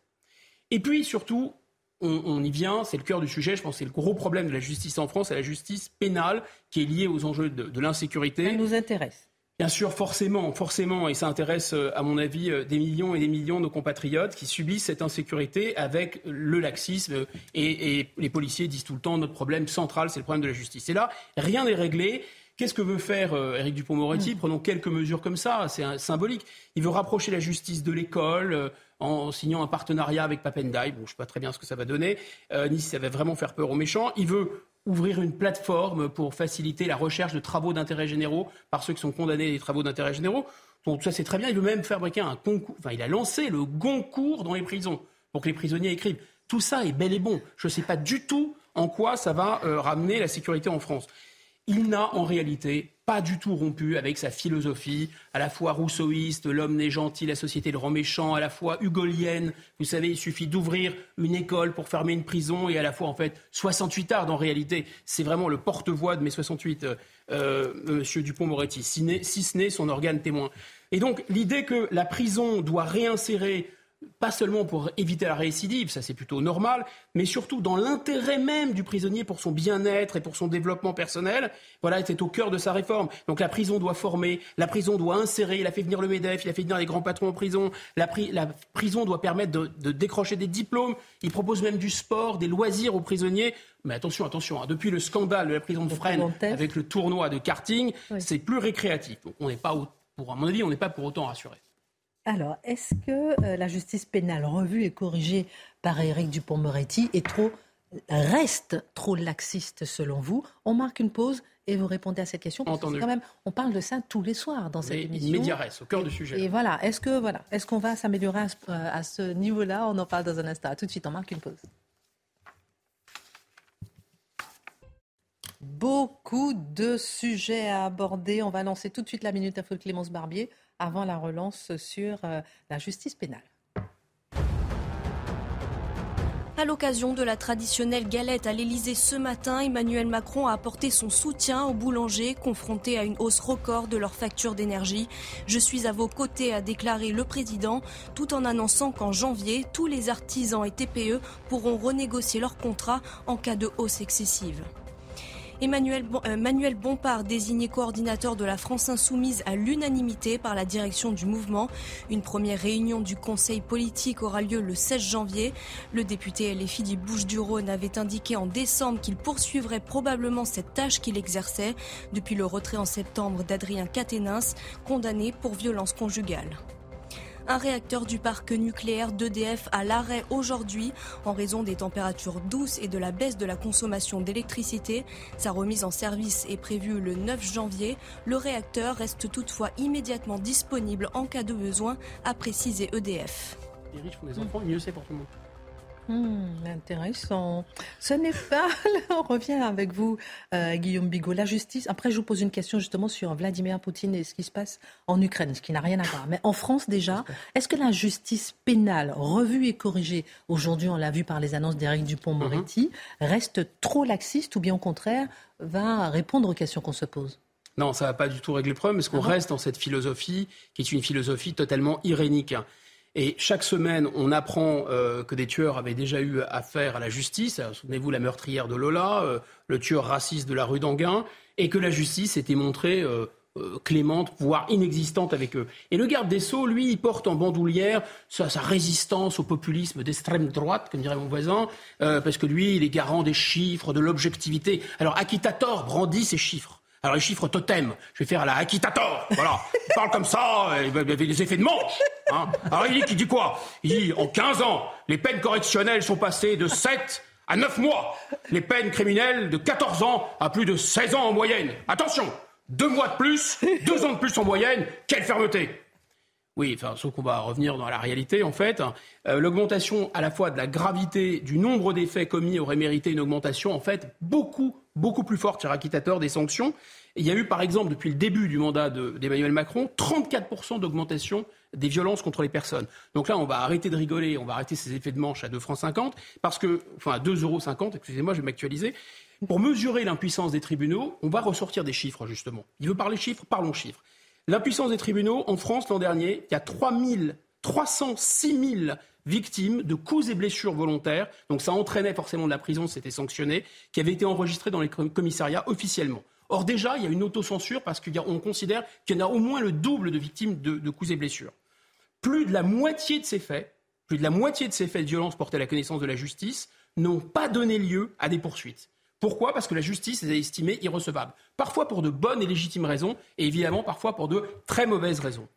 Et puis surtout, on, y vient, c'est le cœur du sujet, je pense que c'est le gros problème de la justice en France, c'est la justice pénale qui est liée aux enjeux de, de l'insécurité. Elle nous intéresse. Bien sûr, forcément, forcément, et ça intéresse, euh, à mon avis, euh, des millions et des millions de compatriotes qui subissent cette insécurité avec le laxisme. Et, les policiers disent tout le temps, notre problème central, c'est le problème de la justice. Et là, rien n'est réglé. Qu'est-ce que veut faire euh, Éric Dupond-Moretti? Mm. Prenons quelques mesures comme ça, c'est symbolique. Il veut rapprocher la justice de l'école en signant un partenariat avec Papendai. Bon, je ne sais pas très bien ce que ça va donner, ni si ça va vraiment faire peur aux méchants. Il veut ouvrir une plateforme pour faciliter la recherche de travaux d'intérêt généraux par ceux qui sont condamnés des travaux d'intérêt généraux. Donc ça c'est très bien. Il veut même fabriquer un concours. Enfin, il a lancé le Goncourt dans les prisons pour que les prisonniers écrivent. Tout ça est bel et bon. Je ne sais pas du tout en quoi ça va euh, ramener la sécurité en France. Il n'a en réalité pas du tout rompu avec sa philosophie, à la fois rousseauiste, l'homme n'est gentil, la société le rend méchant, à la fois hugolienne, vous savez, il suffit d'ouvrir une école pour fermer une prison, et à la fois, en fait, 68 arts, en réalité, c'est vraiment le porte-voix de mes 68, euh, euh, Monsieur Dupont-Moretti, si ce n'est son organe témoin. Et donc, l'idée que la prison doit réinsérer pas seulement pour éviter la récidive, ça c'est plutôt normal, mais surtout dans l'intérêt même du prisonnier pour son bien-être et pour son développement personnel, voilà, était au cœur de sa réforme. Donc la prison doit former, la prison doit insérer, il a fait venir le MEDEF, il a fait venir les grands patrons en prison, la, prison doit permettre de, décrocher des diplômes, il propose même du sport, des loisirs aux prisonniers. Mais attention, attention, hein, depuis le scandale de la prison de Fresnes avec le tournoi de karting, c'est plus récréatif. on n'est pas, pour, à mon avis, on n'est pas pour autant rassuré. Alors, est-ce que euh, la justice pénale revue et corrigée par Éric Dupont-Moretti est trop, reste trop laxiste selon vous? On marque une pause et vous répondez à cette question. Parce que quand même, on parle de ça tous les soirs dans cette émission. Médiarès, au cœur du sujet. Et voilà, est-ce que voilà, est-ce qu'on va s'améliorer à ce, ce niveau-là? On en parle dans un instant. tout de suite, on marque une pause. Beaucoup de sujets à aborder. On va lancer tout de suite la minute info de Clémence Barbier avant la relance sur euh, la justice pénale. À l'occasion de la traditionnelle galette à l'Elysée ce matin, Emmanuel Macron a apporté son soutien aux boulangers confrontés à une hausse record de leur facture d'énergie. Je suis à vos côtés, a déclaré le président, tout en annonçant qu'en janvier, tous les artisans et TPE pourront renégocier leur contrat en cas de hausse excessive. Emmanuel euh, Manuel Bompard, désigné coordinateur de la France Insoumise à l'unanimité par la direction du mouvement. Une première réunion du Conseil politique aura lieu le 16 janvier. Le député LFI du Bouches-du-Rhône avait indiqué en décembre qu'il poursuivrait probablement cette tâche qu'il exerçait depuis le retrait en septembre d'Adrien Quatennens, condamné pour violence conjugale. Un réacteur du parc nucléaire d'EDF à l'arrêt aujourd'hui en raison des températures douces et de la baisse de la consommation d'électricité. Sa remise en service est prévue le 9 janvier. Le réacteur reste toutefois immédiatement disponible en cas de besoin, a précisé EDF. Les riches font des enfants, mieux c'est pour le monde. Hmm, intéressant. Ce n'est pas. on revient avec vous, euh, Guillaume Bigot. La justice. Après, je vous pose une question justement sur Vladimir Poutine et ce qui se passe en Ukraine, ce qui n'a rien à voir. Mais en France déjà, est-ce que la justice pénale, revue et corrigée, aujourd'hui, on l'a vu par les annonces d'Éric Dupont-Moretti, mhm. reste trop laxiste ou bien au contraire va répondre aux questions qu'on se pose? Non, ça ne va pas du tout régler le problème parce qu'on ah reste dans cette philosophie qui est une philosophie totalement irénique. Et chaque semaine, on apprend euh, que des tueurs avaient déjà eu affaire à la justice. Souvenez-vous la meurtrière de Lola, euh, le tueur raciste de la rue d'Anguin, et que la justice était montrée euh, clémente, voire inexistante avec eux. Et le garde des Sceaux, lui, porte en bandoulière sa, résistance au populisme d'extrême droite, comme dirait mon voisin, parce que lui, il est garant des chiffres, de l'objectivité. Alors, Akitator brandit ces chiffres. Alors les chiffres totem, je vais faire la Akitator. Voilà. Il parle comme ça, il avait des effets de manche. Hein. Alors il dit, il dit quoi? Il dit en 15 ans, les peines correctionnelles sont passées de 7 à 9 mois. Les peines criminelles de 14 ans à plus de 16 ans en moyenne. Attention, deux mois de plus, deux ans de plus en moyenne. Quelle fermeté oui, enfin, sauf qu'on va revenir dans la réalité, en fait. Euh, l'augmentation à la fois de la gravité du nombre des faits commis aurait mérité une augmentation, en fait, beaucoup, beaucoup plus forte, cher acquittateur, des sanctions. il y a eu, par exemple, depuis le début du mandat d'Emmanuel Macron, 34% d'augmentation des violences contre les personnes. Donc là, on va arrêter de rigoler, on va arrêter ces effets de manche à 2 francs 50, parce que, enfin, à 2,50 euros, excusez-moi, je vais m'actualiser. Pour mesurer l'impuissance des tribunaux, on va ressortir des chiffres, justement. Il veut parler chiffres, parlons chiffres. L'impuissance des tribunaux, en France, l'an dernier, il y a 3 306 000 victimes de coups et blessures volontaires, donc ça entraînait forcément de la prison, c'était sanctionné, qui avaient été enregistrés dans les commissariats officiellement. Or déjà, il y a une autocensure parce qu'on considère qu'il y en a au moins le double de victimes de, de, coups et blessures. Plus de la moitié de ces faits, plus de la moitié de ces faits de violence portés à la connaissance de la justice n'ont pas donné lieu à des poursuites. Pourquoi? Parce que la justice les a estimés irrecevables. Parfois pour de bonnes et légitimes raisons, et évidemment parfois pour de très mauvaises raisons.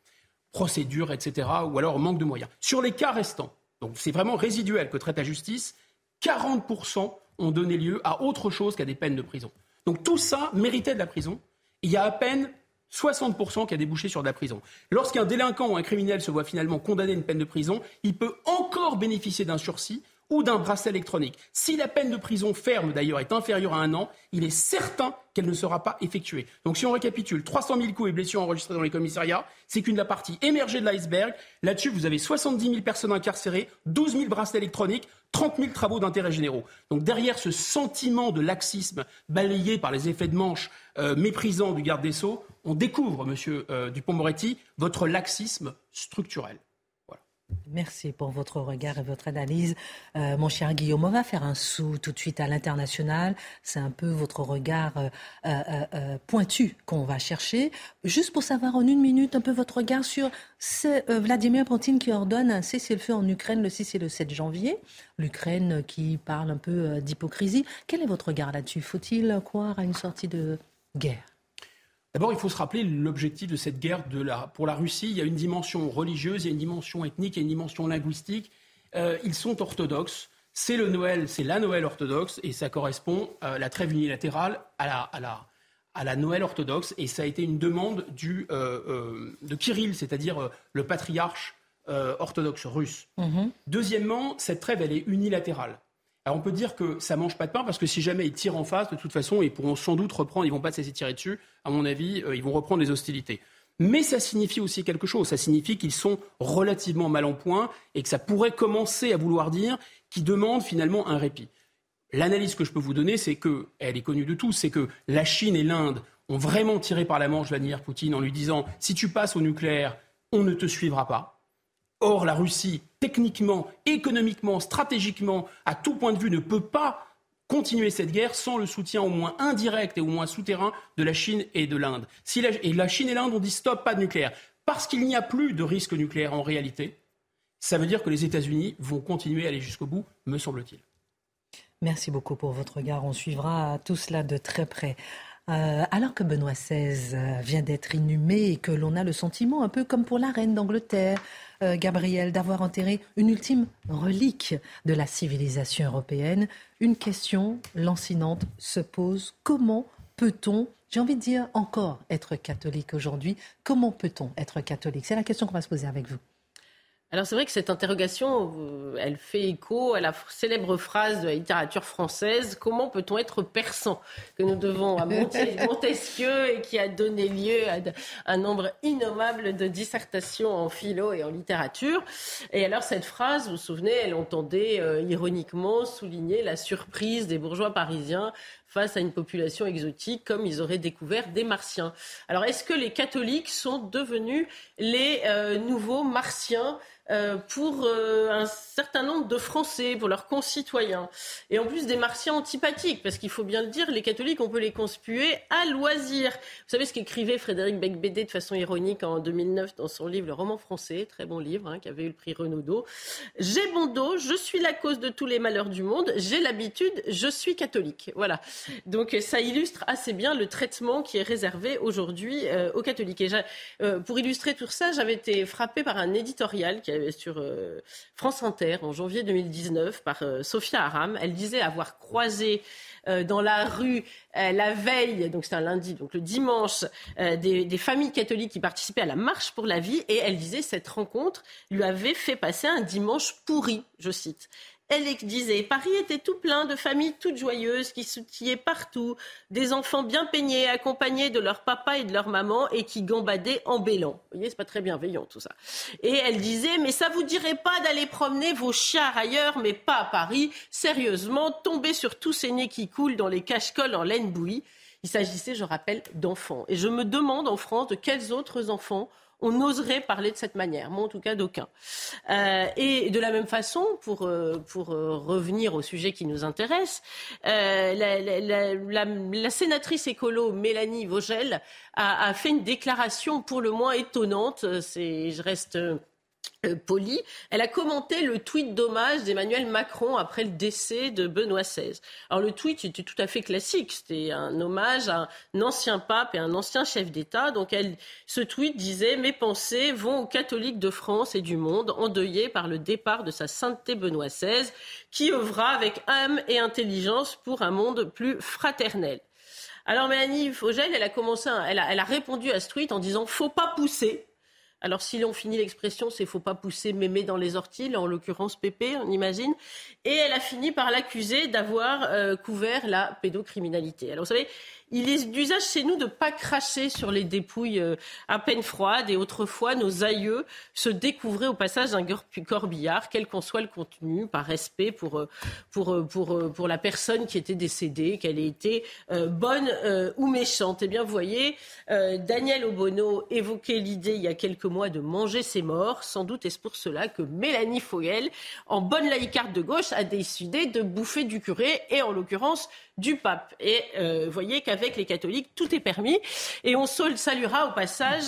Procédures, etc., ou alors manque de moyens. Sur les cas restants, donc c'est vraiment résiduel que traite la justice, 40% ont donné lieu à autre chose qu'à des peines de prison. Donc tout ça méritait de la prison. Il y a à peine 60% qui a débouché sur de la prison. Lorsqu'un délinquant ou un criminel se voit finalement condamné à une peine de prison, il peut encore bénéficier d'un sursis ou d'un bracelet électronique. Si la peine de prison ferme, d'ailleurs, est inférieure à un an, il est certain qu'elle ne sera pas effectuée. Donc si on récapitule, 300 000 coups et blessures enregistrés dans les commissariats, c'est qu'une la partie émergée de l'iceberg. Là-dessus, vous avez 70 000 personnes incarcérées, 12 000 bracelets électroniques, 30 000 travaux d'intérêt généraux. Donc derrière ce sentiment de laxisme balayé par les effets de manche euh, méprisants du garde des Sceaux, on découvre, monsieur euh, Dupont-Moretti, votre laxisme structurel. Merci pour votre regard et votre analyse. Euh, mon cher Guillaume, on va faire un saut tout de suite à l'international. C'est un peu votre regard euh, euh, pointu qu'on va chercher. Juste pour savoir en une minute un peu votre regard sur Vladimir Poutine qui ordonne un cessez-le-feu en Ukraine le 6 et le 7 janvier. L'Ukraine qui parle un peu d'hypocrisie. Quel est votre regard là-dessus? Faut-il croire à une sortie de guerre? D'abord, il faut se rappeler l'objectif de cette guerre pour la Russie. Il y a une dimension religieuse, il y a une dimension ethnique, il y a une dimension linguistique. Euh, ils sont orthodoxes. C'est le Noël, c'est la Noël orthodoxe, et ça correspond à euh, la trêve unilatérale à la, Noël orthodoxe. Et ça a été une demande euh, de Kirill, c'est-à-dire le patriarche orthodoxe russe. Mm-hmm. Deuxièmement, cette trêve, elle est unilatérale. Alors on peut dire que ça mange pas de pain parce que si jamais ils tirent en face, de toute façon, ils pourront sans doute reprendre, ils vont pas se laisser tirer dessus. À mon avis, euh, ils vont reprendre les hostilités. Mais ça signifie aussi quelque chose. Ça signifie qu'ils sont relativement mal en point et que ça pourrait commencer à vouloir dire qu'ils demandent finalement un répit. L'analyse que je peux vous donner, c'est que, elle est connue de tous, c'est que la Chine et l'Inde ont vraiment tiré par la manche Vladimir Poutine en lui disant si tu passes au nucléaire, on ne te suivra pas. Or, la Russie, techniquement, économiquement, stratégiquement, à tout point de vue, ne peut pas continuer cette guerre sans le soutien au moins indirect et au moins souterrain de la Chine et de l'Inde. et la Chine et l'Inde ont dit stop, pas de nucléaire. Parce qu'il n'y a plus de risque nucléaire en réalité, ça veut dire que les États-Unis vont continuer à aller jusqu'au bout, me semble-t-il. Merci beaucoup pour votre regard. On suivra tout cela de très près. Euh, alors que Benoît XVI euh, vient d'être inhumé et que l'on a le sentiment, un peu comme pour la reine d'Angleterre, euh, Gabriel, d'avoir enterré une ultime relique de la civilisation européenne, une question lancinante se pose. Comment peut-on, j'ai envie de dire encore, être catholique aujourd'hui Comment peut-on être catholique? C'est la question qu'on va se poser avec vous. Alors c'est vrai que cette interrogation, euh, elle fait écho à la célèbre phrase de la littérature française Comment peut-on être persan? que nous devons à Montesquieu et qui a donné lieu à un nombre innommable de dissertations en philo et en littérature. Et alors cette phrase, vous vous souvenez, elle entendait euh, ironiquement souligner la surprise des bourgeois parisiens face à une population exotique comme ils auraient découvert des martiens. Alors est-ce que les catholiques sont devenus les euh, nouveaux martiens euh, pour euh, un certain nombre de Français, pour leurs concitoyens? Et en plus des martiens antipathiques, parce qu'il faut bien le dire, les catholiques, on peut les conspuer à loisir. Vous savez ce qu'écrivait Frédéric Becbédé de façon ironique en 2009 dans son livre Le roman français, très bon livre, hein, qui avait eu le prix Renaudot. J'ai bon dos, je suis la cause de tous les malheurs du monde, j'ai l'habitude, je suis catholique. Voilà. Donc ça illustre assez bien le traitement qui est réservé aujourd'hui euh, aux catholiques. Et pour illustrer tout ça, j'avais été frappée par un éditorial qui sur euh, France Inter en janvier 2019 par euh, Sophia Aram. Elle disait avoir croisé euh, dans la rue la veille, donc c'était un lundi, donc le dimanche, des, des, familles catholiques qui participaient à la marche pour la vie, et elle disait cette rencontre lui avait fait passer un dimanche pourri, je cite. Elle disait Paris était tout plein de familles toutes joyeuses qui soutillaient partout, des enfants bien peignés, accompagnés de leur papa et de leur maman et qui gambadaient en bélan. Vous voyez, c'est pas très bienveillant tout ça. Et elle disait Mais ça vous dirait pas d'aller promener vos chiens ailleurs, mais pas à Paris Sérieusement, tomber sur tous ces nez qui coulent dans les cache-colles en laine bouillie. Il s'agissait, je rappelle, d'enfants. Et je me demande en France de quels autres enfants on oserait parler de cette manière. Moi, en tout cas, d'aucun. Euh, et de la même façon, pour, euh, pour euh, revenir au sujet qui nous intéresse, la, sénatrice écolo Mélanie Vogel a, a, fait une déclaration pour le moins étonnante. Je reste euh, Poli, elle a commenté le tweet d'hommage d'Emmanuel Macron après le décès de Benoît XVI. Alors le tweet était tout à fait classique, c'était un hommage à un ancien pape et un ancien chef d'État. Donc elle, ce tweet disait Mes pensées vont aux catholiques de France et du monde endeuillés par le départ de sa sainteté Benoît XVI, qui œuvra avec âme et intelligence pour un monde plus fraternel. Alors Mélanie Fogel, elle a commencé, elle, a, elle a répondu à ce tweet en disant Faut pas pousser Alors, si l'on finit l'expression, c'est faut pas pousser mémé dans les orties, en l'occurrence Pépé, on imagine. Et elle a fini par l'accuser d'avoir euh, couvert la pédocriminalité. Alors, vous savez, il est d'usage chez nous de ne pas cracher sur les dépouilles euh, à peine froides. Et autrefois, nos aïeux se découvraient au passage d'un corbillard, quel qu'en soit le contenu, par respect pour, euh, pour, euh, pour, pour la personne qui était décédée, qu'elle ait été bonne ou méchante. Eh bien, voyez, Daniel Obono évoquait l'idée il y a quelques mois de manger ses morts. Sans doute est-ce pour cela que Mélanie Foyel, en bonne laïcarde de gauche, a décidé de bouffer du curé et en l'occurrence du pape. Et vous voyez qu'avec avec les catholiques, tout est permis. Et on saluera au passage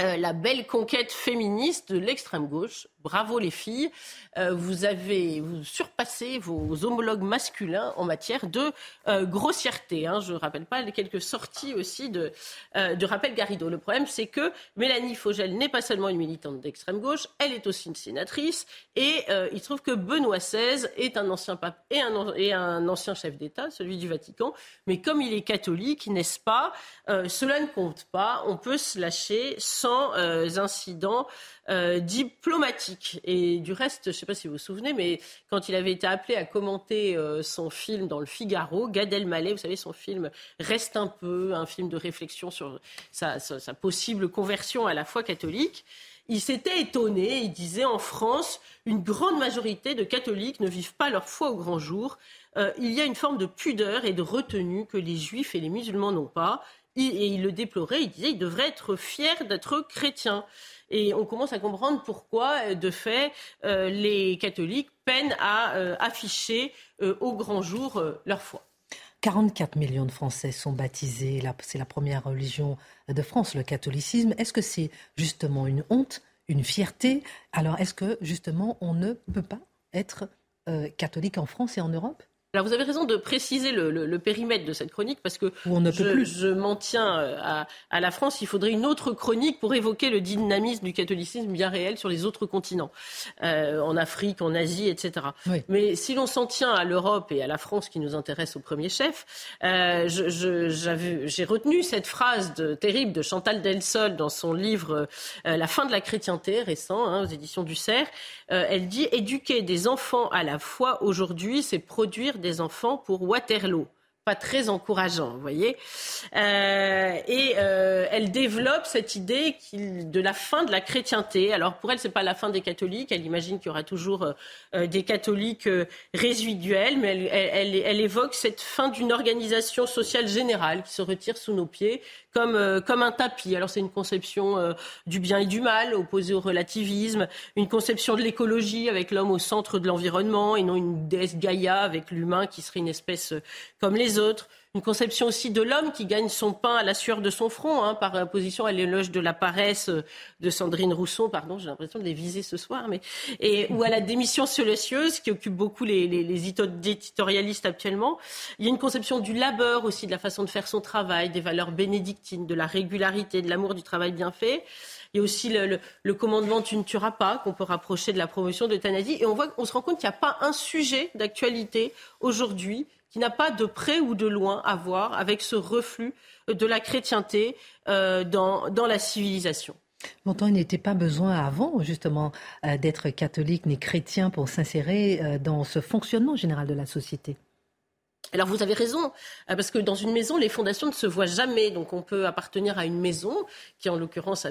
euh, la belle conquête féministe de l'extrême gauche. Bravo les filles. Euh, vous avez vous surpassé vos homologues masculins en matière de euh, grossièreté. Hein. Je ne rappelle pas les quelques sorties aussi de, de Rappel Garrido. Le problème, c'est que Mélanie Fogel n'est pas seulement une militante d'extrême gauche, elle est aussi une sénatrice. Et il se trouve que Benoît XVI est un ancien pape et un, et un ancien chef d'État, celui du Vatican. Mais comme il est catholique, n'est-ce pas Cela ne compte pas. On peut se lâcher sans euh, incidents euh, diplomatiques. Et du reste, je ne sais pas si vous vous souvenez, mais quand il avait été appelé à commenter euh, son film dans le Figaro, Gad Elmaleh, vous savez, son film Reste un peu, un film de réflexion sur sa, possible conversion à la foi catholique. Il s'était étonné, il disait en France, une grande majorité de catholiques ne vivent pas leur foi au grand jour. il y a une forme de pudeur et de retenue que les juifs et les musulmans n'ont pas et il le déplorait, il disait qu'il devrait être fier d'être chrétien. Et on commence à comprendre pourquoi, euh, de fait, euh, les catholiques peinent à euh, afficher au grand jour leur foi. 44 millions de Français sont baptisés. C'est la première religion de France, le catholicisme. Est-ce que c'est justement une honte, une fierté? Alors, est-ce que justement on ne peut pas être catholique en France et en Europe? Alors vous avez raison de préciser le, périmètre de cette chronique parce que je, m'en tiens euh, à, la France. Il faudrait une autre chronique pour évoquer le dynamisme du catholicisme bien réel sur les autres continents, euh, en Afrique, en Asie, etc. Mais si l'on s'en tient à l'Europe et à la France qui nous intéresse au premier chef, euh, j'ai retenu cette phrase terrible de Chantal Delsol dans son livre La fin de la chrétienté récent hein, aux éditions du CERF. elle dit éduquer des enfants à la foi aujourd'hui, c'est produire des enfants pour Waterloo pas très encourageant, vous voyez. Euh, et euh, elle développe cette idée de la fin de la chrétienté. Alors pour elle, c'est pas la fin des catholiques. Elle imagine qu'il y aura toujours euh, des catholiques résiduels, mais elle, évoque cette fin d'une organisation sociale générale qui se retire sous nos pieds comme, comme un tapis. Alors c'est une conception du bien et du mal opposée au relativisme, une conception de l'écologie avec l'homme au centre de l'environnement et non une déesse Gaïa avec l'humain qui serait une espèce comme les autres. Une conception aussi de l'homme qui gagne son pain à la sueur de son front, hein, par opposition à l'éloge de la paresse de Sandrine Rousseau, pardon, j'ai l'impression de les viser ce soir, mais et, ou à la démission silencieuse qui occupe beaucoup les, les, éditorialistes actuellement. Il y a une conception du labeur aussi, de la façon de faire son travail, des valeurs bénédictines, de la régularité, de l'amour du travail bien fait. Il y a aussi le, le, commandement tu ne tueras pas qu'on peut rapprocher de la promotion de l'euthanasie. Et on voit, on se rend compte qu'il n'y a pas un sujet d'actualité aujourd'hui qui n'a pas de près ou de loin à voir avec ce reflux de la chrétienté euh, dans, dans la civilisation. Il n'était pas besoin avant, justement, euh, d'être catholique ni chrétien pour s'insérer euh, dans ce fonctionnement général de la société. Alors vous avez raison, euh, parce que dans une maison, les fondations ne se voient jamais. Donc on peut appartenir à une maison qui, en l'occurrence,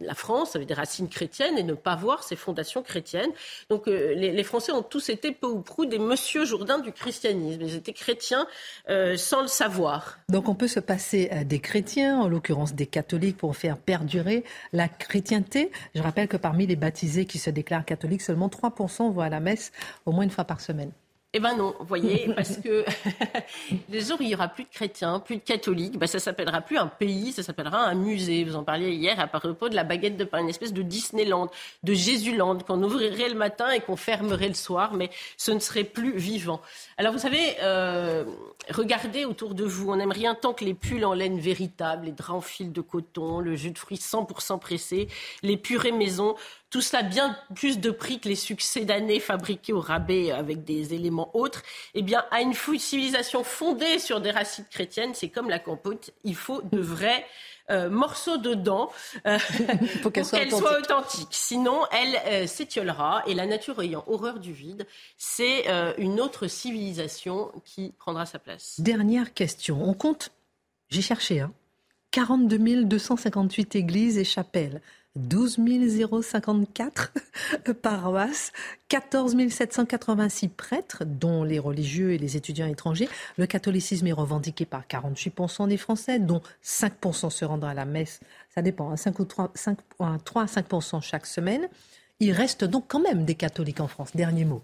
la France, avait des racines chrétiennes et ne pas voir ses fondations chrétiennes. Donc euh, les, Français ont tous été peu ou prou des monsieur Jourdain du christianisme. Ils étaient chrétiens euh, sans le savoir. Donc on peut se passer des chrétiens, en l'occurrence des catholiques, pour faire perdurer la chrétienté. Je rappelle que parmi les baptisés qui se déclarent catholiques, seulement 3% vont à la messe au moins une fois par semaine. Eh ben non, vous voyez, parce que les jours il y aura plus de chrétiens, plus de catholiques, ben ça s'appellera plus un pays, ça s'appellera un musée. Vous en parliez hier à propos de la baguette de pain, une espèce de Disneyland, de Jésuland qu'on ouvrirait le matin et qu'on fermerait le soir, mais ce ne serait plus vivant. Alors vous savez, euh, regardez autour de vous, on n'aime rien tant que les pulls en laine véritable, les draps en fil de coton, le jus de fruits 100% pressé, les purées maison, tout cela bien plus de prix que les succès d'années fabriqués au rabais avec des éléments autres. Eh bien, à une civilisation fondée sur des racines chrétiennes, c'est comme la compote, il faut de vrais morceau de dent pour qu'elle soit, soit, authentique. Sinon, elle s'étiolera et la nature ayant horreur du vide, c'est une autre civilisation qui prendra sa place. Dernière question. On compte, j'ai cherché, hein, 42 258 églises et chapelles. 12 054 paroisses, 14 786 prêtres, dont les religieux et les étudiants étrangers. Le catholicisme est revendiqué par 48% des Français, dont 5% se rendent à la messe. Ça dépend, 5 hein, ou 3, 5, 3 à 5% chaque semaine. Il reste donc quand même des catholiques en France. Dernier mot.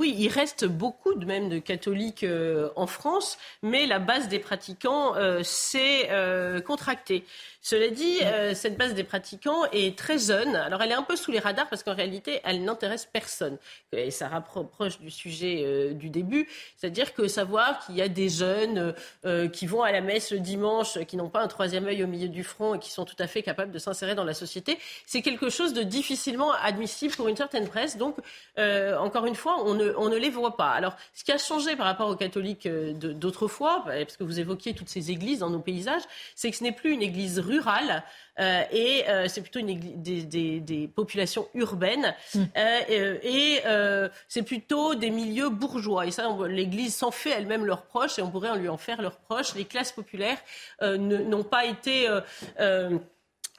Oui, il reste beaucoup de même de catholiques euh, en France, mais la base des pratiquants euh, s'est euh, contractée. Cela dit, euh, cette base des pratiquants est très jeune. Alors, elle est un peu sous les radars parce qu'en réalité, elle n'intéresse personne. Et ça rapproche du sujet euh, du début, c'est-à-dire que savoir qu'il y a des jeunes euh, qui vont à la messe le dimanche, qui n'ont pas un troisième œil au milieu du front et qui sont tout à fait capables de s'insérer dans la société, c'est quelque chose de difficilement admissible pour une certaine presse. Donc, encore une fois, on ne, on ne les voit pas. Alors, ce qui a changé par rapport aux catholiques d'autrefois, parce que vous évoquiez toutes ces églises dans nos paysages, c'est que ce n'est plus une église rurale euh, et euh, c'est plutôt une des, populations urbaines mm. euh, et c'est plutôt des milieux bourgeois. Et ça, l'Église s'en fait elle-même leurs proches et on pourrait en lui en faire leurs proches. Les classes populaires n'ont pas été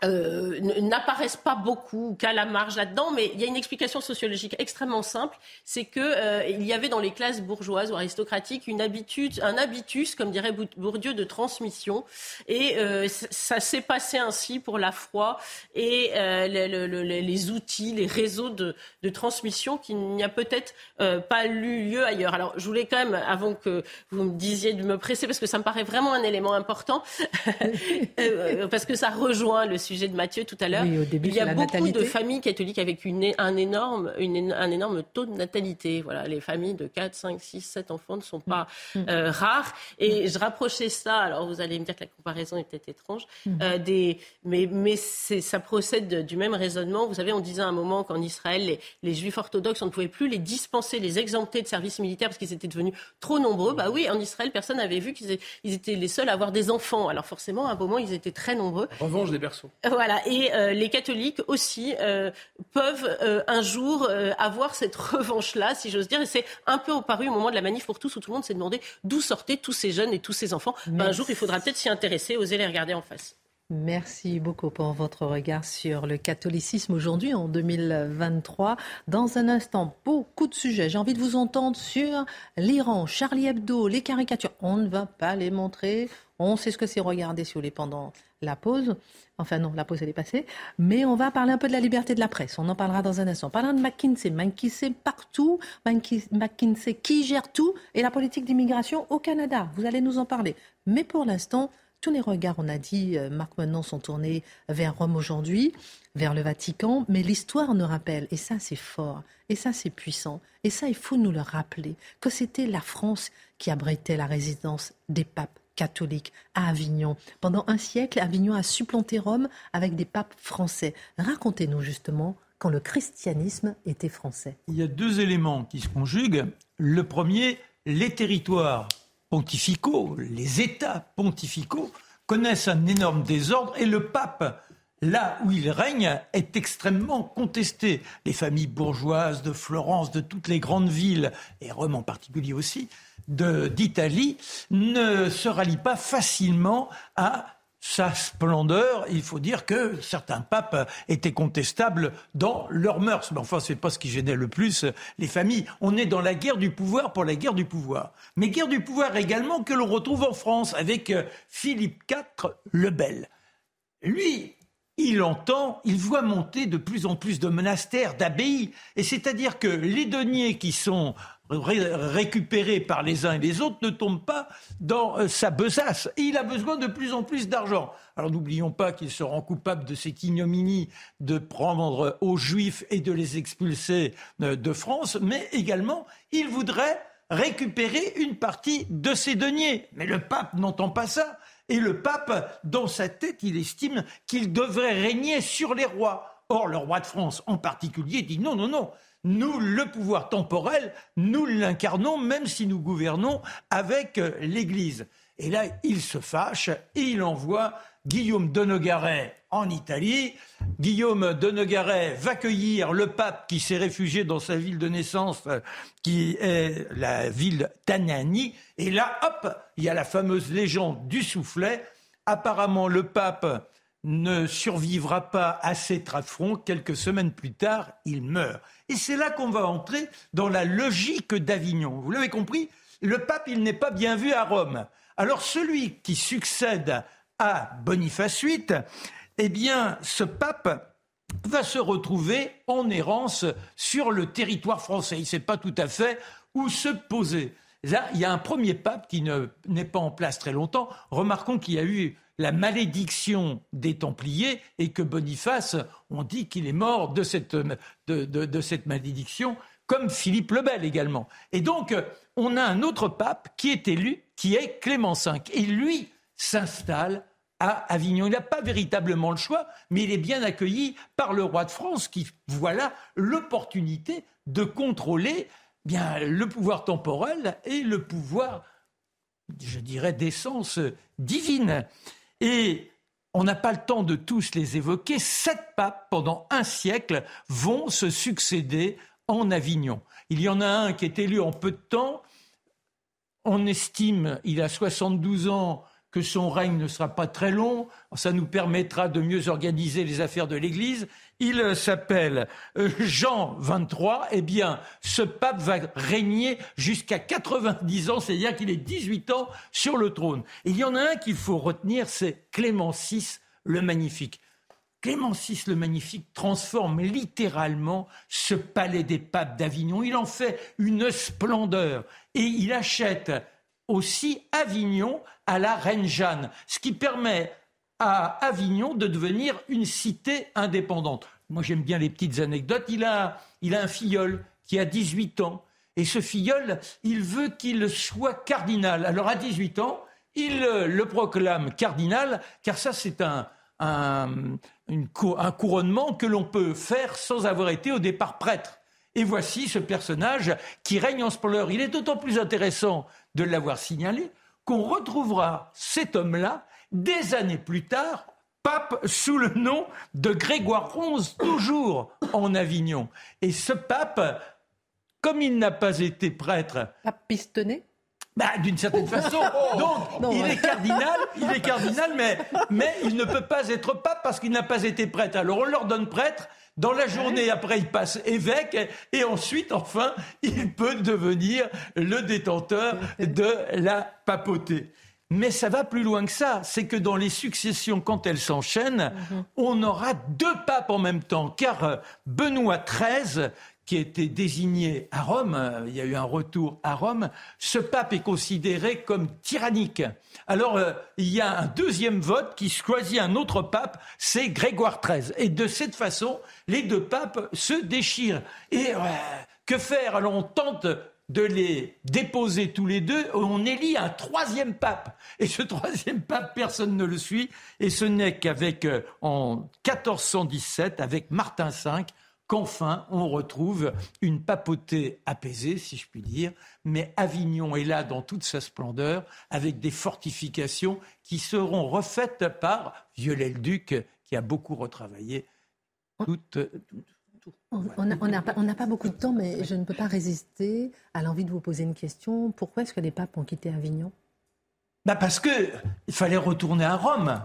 euh, n'apparaissent pas beaucoup qu'à la marge là-dedans, mais il y a une explication sociologique extrêmement simple, c'est que euh, il y avait dans les classes bourgeoises ou aristocratiques une habitude, un habitus, comme dirait Bourdieu, de transmission, et euh, ça s'est passé ainsi pour la foi et les outils, les réseaux de, de transmission qu'il n'y a peut-être pas eu lieu ailleurs. Alors, je voulais quand même, avant que vous me disiez de me presser, parce que ça me paraît vraiment un élément important, parce que ça rejoint le sujet sujet de Mathieu tout à l'heure. il y a beaucoup de familles catholiques avec une, un, énorme, une, un énorme taux de natalité. Voilà, les familles de 4, 5, 6, 7 enfants ne sont pas mm. Mm. Euh, rares. Et je rapprochais ça, alors vous allez me dire que la comparaison est peut-être étrange, mm. euh, des, mais, mais ça procède du même raisonnement. Vous savez, on disait à un moment qu'en Israël, les, les, juifs orthodoxes, on ne pouvait plus les dispenser, les exempter de service militaire parce qu'ils étaient devenus trop nombreux. Bah oui, en Israël, personne n'avait vu qu'ils étaient les seuls à avoir des enfants. Alors forcément, à un moment, ils étaient très nombreux. Revanche des berceaux. Voilà, et euh, les catholiques aussi euh, peuvent euh, un jour avoir cette revanche-là, si j'ose dire. Et c'est un peu apparu au moment de la manif pour tous, où tout le monde s'est demandé d'où sortaient tous ces jeunes et tous ces enfants. Ben, un jour, il faudra peut-être s'y intéresser, oser les regarder en face. Merci beaucoup pour votre regard sur le catholicisme aujourd'hui en 2023. Dans un instant, beaucoup de sujets. J'ai envie de vous entendre sur l'Iran, Charlie Hebdo, les caricatures. On ne va pas les montrer. On sait ce que c'est regarder si vous voulez pendant la pause. Enfin non, la pause elle est passée. Mais on va parler un peu de la liberté de la presse. On en parlera dans un instant. Parlant de McKinsey, McKinsey partout, McKinsey qui gère tout et la politique d'immigration au Canada. Vous allez nous en parler. Mais pour l'instant, tous les regards, on a dit, euh, Marc maintenant, sont tournés vers Rome aujourd'hui, vers le Vatican, mais l'histoire nous rappelle, et ça c'est fort, et ça c'est puissant, et ça il faut nous le rappeler, que c'était la France qui abritait la résidence des papes catholique à Avignon. Pendant un siècle, Avignon a supplanté Rome avec des papes français. Racontez-nous justement quand le christianisme était français. Il y a deux éléments qui se conjuguent. Le premier, les territoires pontificaux, les États pontificaux connaissent un énorme désordre et le pape là où il règne est extrêmement contesté. Les familles bourgeoises de Florence, de toutes les grandes villes, et Rome en particulier aussi, d'Italie ne se rallie pas facilement à sa splendeur. Il faut dire que certains papes étaient contestables dans leurs mœurs. Mais enfin, c'est pas ce qui gênait le plus les familles. On est dans la guerre du pouvoir pour la guerre du pouvoir. Mais guerre du pouvoir également que l'on retrouve en France avec euh, Philippe IV le Bel. Lui, il entend, il voit monter de plus en plus de monastères, d'abbayes. Et c'est-à-dire que les deniers qui sont récupérés par les uns et les autres ne tombent pas dans euh, sa besace. Et il a besoin de plus en plus d'argent. Alors n'oublions pas qu'il se rend coupable de cette ignominie de prendre aux Juifs et de les expulser euh, de France, mais également il voudrait récupérer une partie de ses deniers. Mais le pape n'entend pas ça. Et le pape, dans sa tête, il estime qu'il devrait régner sur les rois. Or, le roi de France en particulier dit non, non, non. Nous, le pouvoir temporel, nous l'incarnons même si nous gouvernons avec euh, l'Église. Et là, il se fâche et il envoie Guillaume de Nogaret en Italie. Guillaume de Nogaret va cueillir le pape qui s'est réfugié dans sa ville de naissance, euh, qui est la ville d'Anani. Et là, hop, il y a la fameuse légende du soufflet. Apparemment, le pape ne survivra pas à ces front. Quelques semaines plus tard, il meurt. Et c'est là qu'on va entrer dans la logique d'Avignon. Vous l'avez compris Le pape, il n'est pas bien vu à Rome. Alors celui qui succède à Boniface VIII, eh bien, ce pape va se retrouver en errance sur le territoire français. Il ne sait pas tout à fait où se poser. Là, il y a un premier pape qui n'est pas en place très longtemps. Remarquons qu'il y a eu la malédiction des Templiers et que Boniface, on dit qu'il est mort de cette, de, cette malédiction, comme Philippe le Bel également. Et donc, on a un autre pape qui est élu, qui est Clément V. Et lui s'installe à Avignon. Il n'a pas véritablement le choix, mais il est bien accueilli par le roi de France qui voit là l'opportunité de contrôler bien le pouvoir temporel et le pouvoir, je dirais, d'essence divine. Et on n'a pas le temps de tous les évoquer. Sept papes, pendant un siècle, vont se succéder en Avignon. Il y en a un qui est élu en peu de temps. On estime, il a 72 ans, que son règne ne sera pas très long, ça nous permettra de mieux organiser les affaires de l'Église. Il s'appelle euh, Jean XXIII. Eh bien, ce pape va régner jusqu'à 90 ans, c'est-à-dire qu'il est 18 ans sur le trône. il y en a un qu'il faut retenir, c'est Clément VI le Magnifique. Clément VI le Magnifique transforme littéralement ce palais des papes d'Avignon. Il en fait une splendeur et il achète aussi Avignon à la reine Jeanne, ce qui permet à Avignon de devenir une cité indépendante. Moi, j'aime bien les petites anecdotes. Il a, il a un filleul qui a 18 ans. Et ce filleul, il veut qu'il soit cardinal. Alors, à 18 ans, il le proclame cardinal, car ça, c'est un, un, un couronnement que l'on peut faire sans avoir été au départ prêtre. Et voici ce personnage qui règne en splendeur. Il est d'autant plus intéressant de l'avoir signalé qu'on retrouvera cet homme-là des années plus tard, pape sous le nom de Grégoire XI, toujours en Avignon. Et ce pape, comme il n'a pas été prêtre. Pape pistonné bah, d'une certaine façon. Donc, il est cardinal, il est cardinal, mais, mais il ne peut pas être pape parce qu'il n'a pas été prêtre. Alors, on leur donne prêtre, dans la journée, après, il passe évêque et ensuite, enfin, il peut devenir le détenteur de la papauté. Mais ça va plus loin que ça. C'est que dans les successions, quand elles s'enchaînent, mhm. on aura deux papes en même temps. Car Benoît XIII qui a été désigné à Rome, euh, il y a eu un retour à Rome, ce pape est considéré comme tyrannique. Alors, euh, il y a un deuxième vote qui choisit un autre pape, c'est Grégoire XIII. Et de cette façon, les deux papes se déchirent. Et euh, que faire? Alors, on tente de les déposer tous les deux, on élit un troisième pape. Et ce troisième pape, personne ne le suit. Et ce n'est qu'avec, en 1417, avec Martin V, qu'enfin on retrouve une papauté apaisée, si je puis dire, mais Avignon est là dans toute sa splendeur, avec des fortifications qui seront refaites par Viollet-le-Duc, qui a beaucoup retravaillé toute. On n'a pas, beaucoup de temps, mais je ne peux pas résister à l'envie de vous poser une question. Pourquoi est-ce que les papes ont quitté Avignon? Bah Parce qu'il fallait retourner à Rome.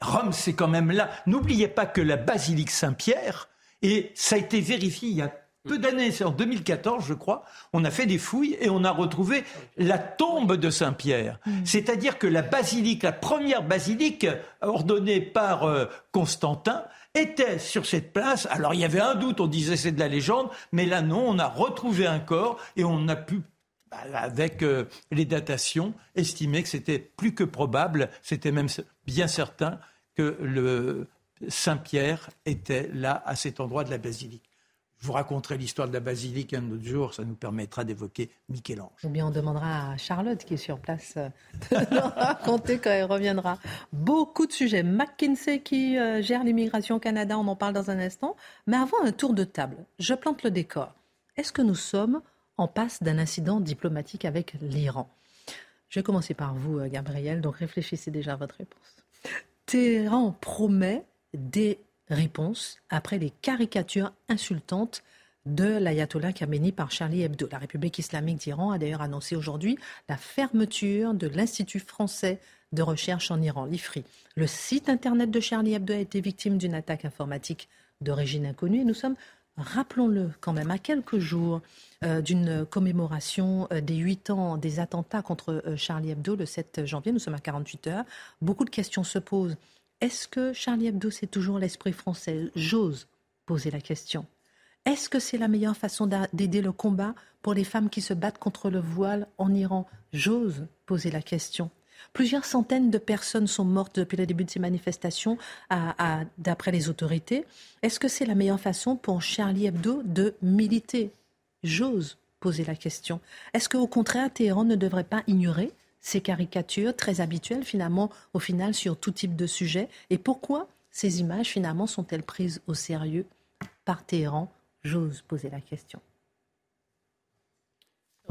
Rome, c'est quand même là. N'oubliez pas que la basilique Saint-Pierre, et ça a été vérifié il y a peu d'années, c'est en 2014, je crois, on a fait des fouilles et on a retrouvé la tombe de Saint-Pierre. Mm. C'est-à-dire que la basilique, la première basilique ordonnée par euh, Constantin, était sur cette place. Alors il y avait un doute, on disait c'est de la légende, mais là non, on a retrouvé un corps et on a pu bah, avec euh, les datations, estimer que c'était plus que probable, c'était même bien certain que le, Saint-Pierre était là, à cet endroit de la basilique. Vous raconterai l'histoire de la basilique un autre jour, ça nous permettra d'évoquer Michel-Ange. Ou bien on demandera à Charlotte, qui est sur place, euh, de nous raconter quand elle reviendra. Beaucoup de sujets. McKinsey qui euh, gère l'immigration au Canada, on en parle dans un instant. Mais avant un tour de table, je plante le décor. Est-ce que nous sommes en passe d'un incident diplomatique avec l'Iran? Je vais commencer par vous, euh, Gabriel, donc réfléchissez déjà à votre réponse. Téhéran promet des réponses après les caricatures insultantes de l'ayatollah Khamenei par Charlie Hebdo. La République islamique d'Iran a d'ailleurs annoncé aujourd'hui la fermeture de l'Institut français de recherche en Iran, l'IFRI. Le site internet de Charlie Hebdo a été victime d'une attaque informatique d'origine inconnue nous sommes, rappelons-le quand même, à quelques jours euh, d'une commémoration euh, des huit ans des attentats contre euh, Charlie Hebdo le 7 janvier. Nous sommes à 48 heures. Beaucoup de questions se posent. Est-ce que Charlie Hebdo, c'est toujours l'esprit français? J'ose poser la question. Est-ce que c'est la meilleure façon d'aider le combat pour les femmes qui se battent contre le voile en Iran? J'ose poser la question. Plusieurs centaines de personnes sont mortes depuis le début de ces manifestations, d'après les autorités. Est-ce que c'est la meilleure façon pour Charlie Hebdo de militer? J'ose poser la question. Est-ce qu'au contraire, Téhéran ne devrait pas ignorer ces caricatures très habituelles, finalement, au final, sur tout type de sujet Et pourquoi ces images, finalement, sont-elles prises au sérieux par Téhéran? J'ose poser la question.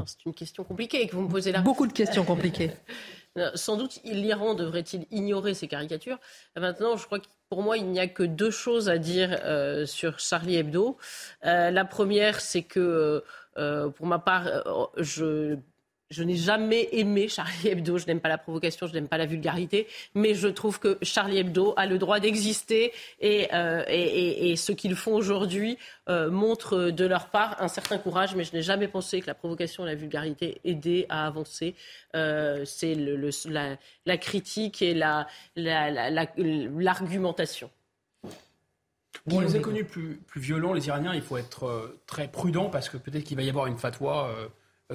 C'est une question compliquée que vous me posez là. Beaucoup de questions compliquées. Sans doute, l'Iran devrait-il ignorer ces caricatures? Maintenant, je crois que pour moi, il n'y a que deux choses à dire euh, sur Charlie Hebdo. Euh, la première, c'est que, euh, pour ma part, je je n'ai jamais aimé Charlie Hebdo. Je n'aime pas la provocation, je n'aime pas la vulgarité, mais je trouve que Charlie Hebdo a le droit d'exister et, euh, et, et, ce qu'ils font aujourd'hui euh, montre de leur part un certain courage. Mais je n'ai jamais pensé que la provocation et la vulgarité aidaient à avancer. Euh, C'est le, la, la, critique et l'argumentation. La, la, on les a connus plus, plus violents, les Iraniens. Il faut être très prudent parce que peut-être qu'il va y avoir une fatwa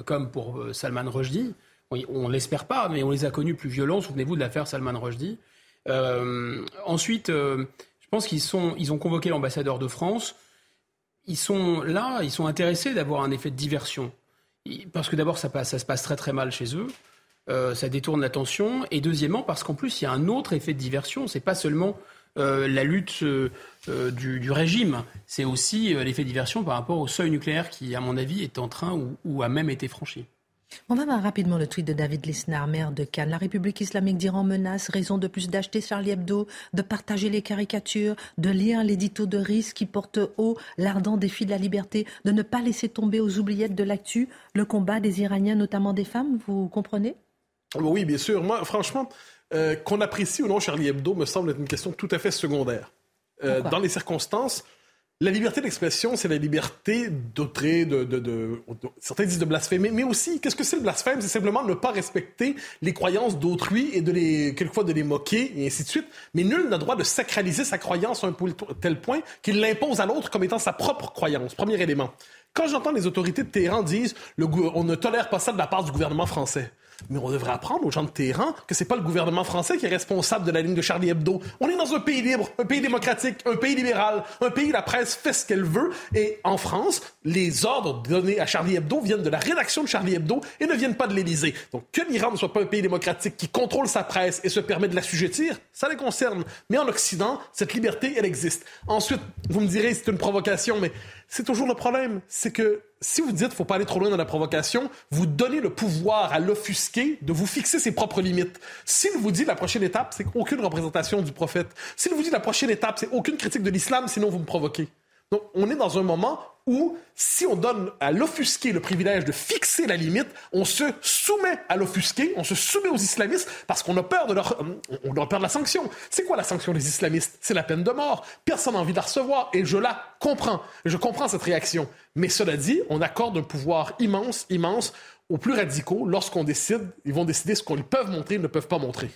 comme pour euh, Salman Rushdie. On, ne l'espère pas, mais on les a connus plus violents. Souvenez-vous de l'affaire Salman Rushdie. Euh, ensuite, euh, je pense qu'ils sont, ils ont convoqué l'ambassadeur de France. Ils sont là, ils sont intéressés d'avoir un effet de diversion. Parce que d'abord, ça, se passe très très mal chez eux. ça détourne l'attention. Et deuxièmement, parce qu'en plus, il y a un autre effet de diversion. C'est pas seulement la lutte du, régime, c'est aussi l'effet diversion par rapport au seuil nucléaire qui, à mon avis, est en train ou, a même été franchi. On va voir rapidement le tweet de David Lisnard, maire de Cannes. La République islamique d'Iran menace, raison de plus d'acheter Charlie Hebdo, de partager les caricatures, de lire l'édito de risque qui porte haut l'ardent défi de la liberté, de ne pas laisser tomber aux oubliettes de l'actu le combat des Iraniens, notamment des femmes. Vous comprenez? Oui, bien sûr. Moi, franchement, euh, qu'on apprécie ou non Charlie Hebdo me semble être une question tout à fait secondaire. Euh, dans les circonstances, la liberté d'expression, c'est la liberté d'autrer, de, de, de, certains disent de blasphémer, mais aussi, qu'est-ce que c'est le blasphème? C'est simplement ne pas respecter les croyances d'autrui et de les, quelquefois de les moquer et ainsi de suite. Mais nul n'a droit de sacraliser sa croyance à un tel point qu'il l'impose à l'autre comme étant sa propre croyance. Premier élément. Quand j'entends les autorités de Téhéran dire le, on ne tolère pas ça de la part du gouvernement français. Mais on devrait apprendre aux gens de Téhéran que c'est pas le gouvernement français qui est responsable de la ligne de Charlie Hebdo. On est dans un pays libre, un pays démocratique, un pays libéral, un pays où la presse fait ce qu'elle veut. Et en France, les ordres donnés à Charlie Hebdo viennent de la rédaction de Charlie Hebdo et ne viennent pas de l'Élysée. Donc que l'Iran ne soit pas un pays démocratique qui contrôle sa presse et se permet de l'assujettir, ça les concerne. Mais en Occident, cette liberté, elle existe. Ensuite, vous me direz, c'est une provocation, mais c'est toujours le problème. C'est que si vous dites qu'il faut pas aller trop loin dans la provocation, vous donnez le pouvoir à l'offusqué de vous fixer ses propres limites. S'il vous dit la prochaine étape, c'est aucune représentation du prophète. S'il vous dit la prochaine étape, c'est aucune critique de l'islam, sinon vous me provoquez. Donc, on est dans un moment où, si on donne à l'offusqué le privilège de fixer la limite, on se soumet à l'offusqué, on se soumet aux islamistes parce qu'on a peur de leur, on a peur de la sanction. C'est quoi la sanction des islamistes? C'est la peine de mort. Personne n'a envie de la recevoir et je la comprends. Je comprends cette réaction. Mais cela dit, on accorde un pouvoir immense, immense aux plus radicaux lorsqu'on décide, ils vont décider ce qu'ils peuvent montrer, ne peuvent pas montrer.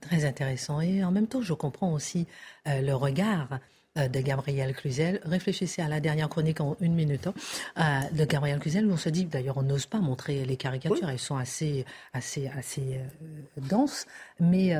Très intéressant. Et en même temps, je comprends aussi euh, le regard de Gabriel Cluzel. Réfléchissez à la dernière chronique en une minute hein, euh, de Gabriel Cluzel où on se dit, d'ailleurs, on n'ose pas montrer les caricatures, elles sont assez, assez, assez euh, denses, mais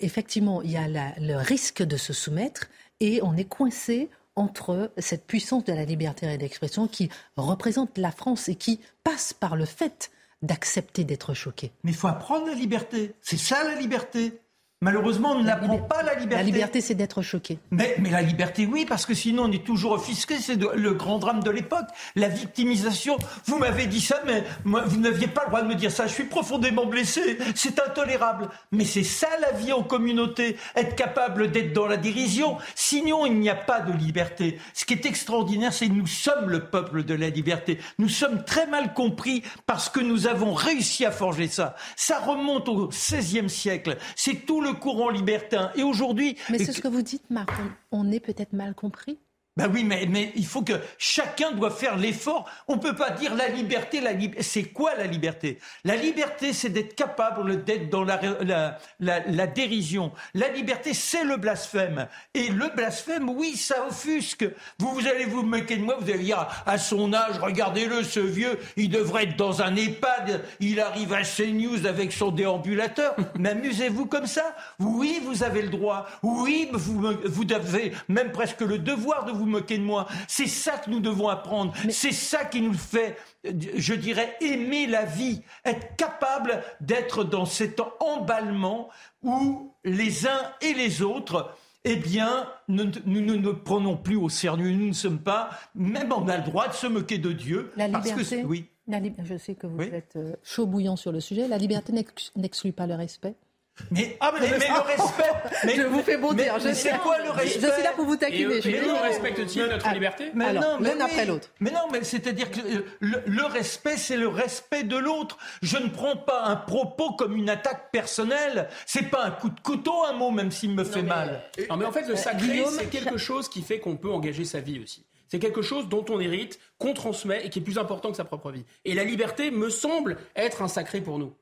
effectivement, il y a le risque de se soumettre et on est coincé entre cette puissance de la liberté d'expression qui représente la France et qui passe par le fait d'accepter d'être choqué. Mais il faut apprendre la liberté. C'est ça la liberté. Malheureusement, on n'apprend pas la liberté. La liberté, c'est d'être choqué. Mais, mais, la liberté, oui, parce que sinon, on est toujours offusqué. C'est le grand drame de l'époque. La victimisation. Vous m'avez dit ça, mais moi, vous n'aviez pas le droit de me dire ça. Je suis profondément blessé. C'est intolérable. Mais c'est ça la vie en communauté. Être capable d'être dans la dérision. Sinon, il n'y a pas de liberté. Ce qui est extraordinaire, c'est que nous sommes le peuple de la liberté. Nous sommes très mal compris parce que nous avons réussi à forger ça. Ça remonte au XVIe siècle. C'est tout le courant libertin. Et aujourd'hui. Mais c'est ce que vous dites, Marc. on est peut-être mal compris. Ben oui, mais, il faut que chacun doit faire l'effort. On ne peut pas dire la liberté, la. C'est quoi la liberté? La liberté, c'est d'être capable d'être dans la, la, la, dérision. La liberté, c'est le blasphème. Et le blasphème, oui, ça offusque. Vous, vous allez vous moquer de moi, vous allez dire à son âge, regardez-le, ce vieux, il devrait être dans un EHPAD, il arrive à CNews avec son déambulateur. mais amusez-vous comme ça. Oui, vous avez le droit. Oui, vous, vous avez même presque le devoir de vous vous moquez de moi. C'est ça que nous devons apprendre. C'est ça qui nous fait, je dirais, aimer la vie. Être capable d'être dans cet emballement où les uns et les autres eh bien, nous, ne nous prenons plus au sérieux. Nous ne sommes pas, même on a le droit de se moquer de Dieu. La liberté, oui. je sais que vous êtes euh, chaud bouillant sur le sujet. La liberté n'exclut pas le respect. Mais, ah, mais, le respect. Mais, je vous fais bondir. Je sais quoi le respect Je suis là pour vous taquiner. Et, mais respecte-t-il notre ah, liberté mais non, l'un après l'autre. Mais non, mais c'est-à-dire que euh, le, respect, c'est le respect de l'autre. Je ne prends pas un propos comme une attaque personnelle. C'est pas un coup de couteau, un mot, même s'il me fait mal. Non, mais en fait, le euh, sacré, c'est quelque chose qui fait qu'on peut engager sa vie aussi. C'est quelque chose dont on hérite, qu'on transmet et qui est plus important que sa propre vie. Et la liberté me semble être un sacré pour nous.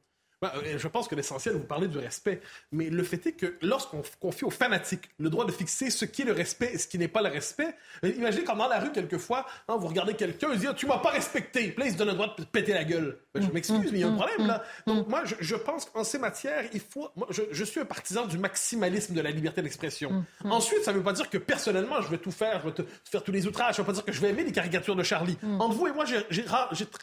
Bah, euh, je pense que l'essentiel, vous parlez du respect, mais le fait est que lorsqu'on confie aux fanatiques le droit de fixer ce qui est le respect et ce qui n'est pas le respect, euh, imaginez comme dans la rue, quelquefois, hein, vous regardez quelqu'un, il dit Tu m'as pas respecté. Puis là, se donne le droit de péter la gueule. Ben, je mm. m'excuse, mais il y a un mm. problème là. Mm. Donc, moi, je, pense qu'en ces matières, il faut. Moi, je, suis un partisan du maximalisme de la liberté d'expression. Ensuite, ça ne veut pas dire que personnellement, je vais tout faire, je vais faire tous les outrages. Ça ne veut pas dire que je vais aimer les caricatures de Charlie. Entre vous et moi,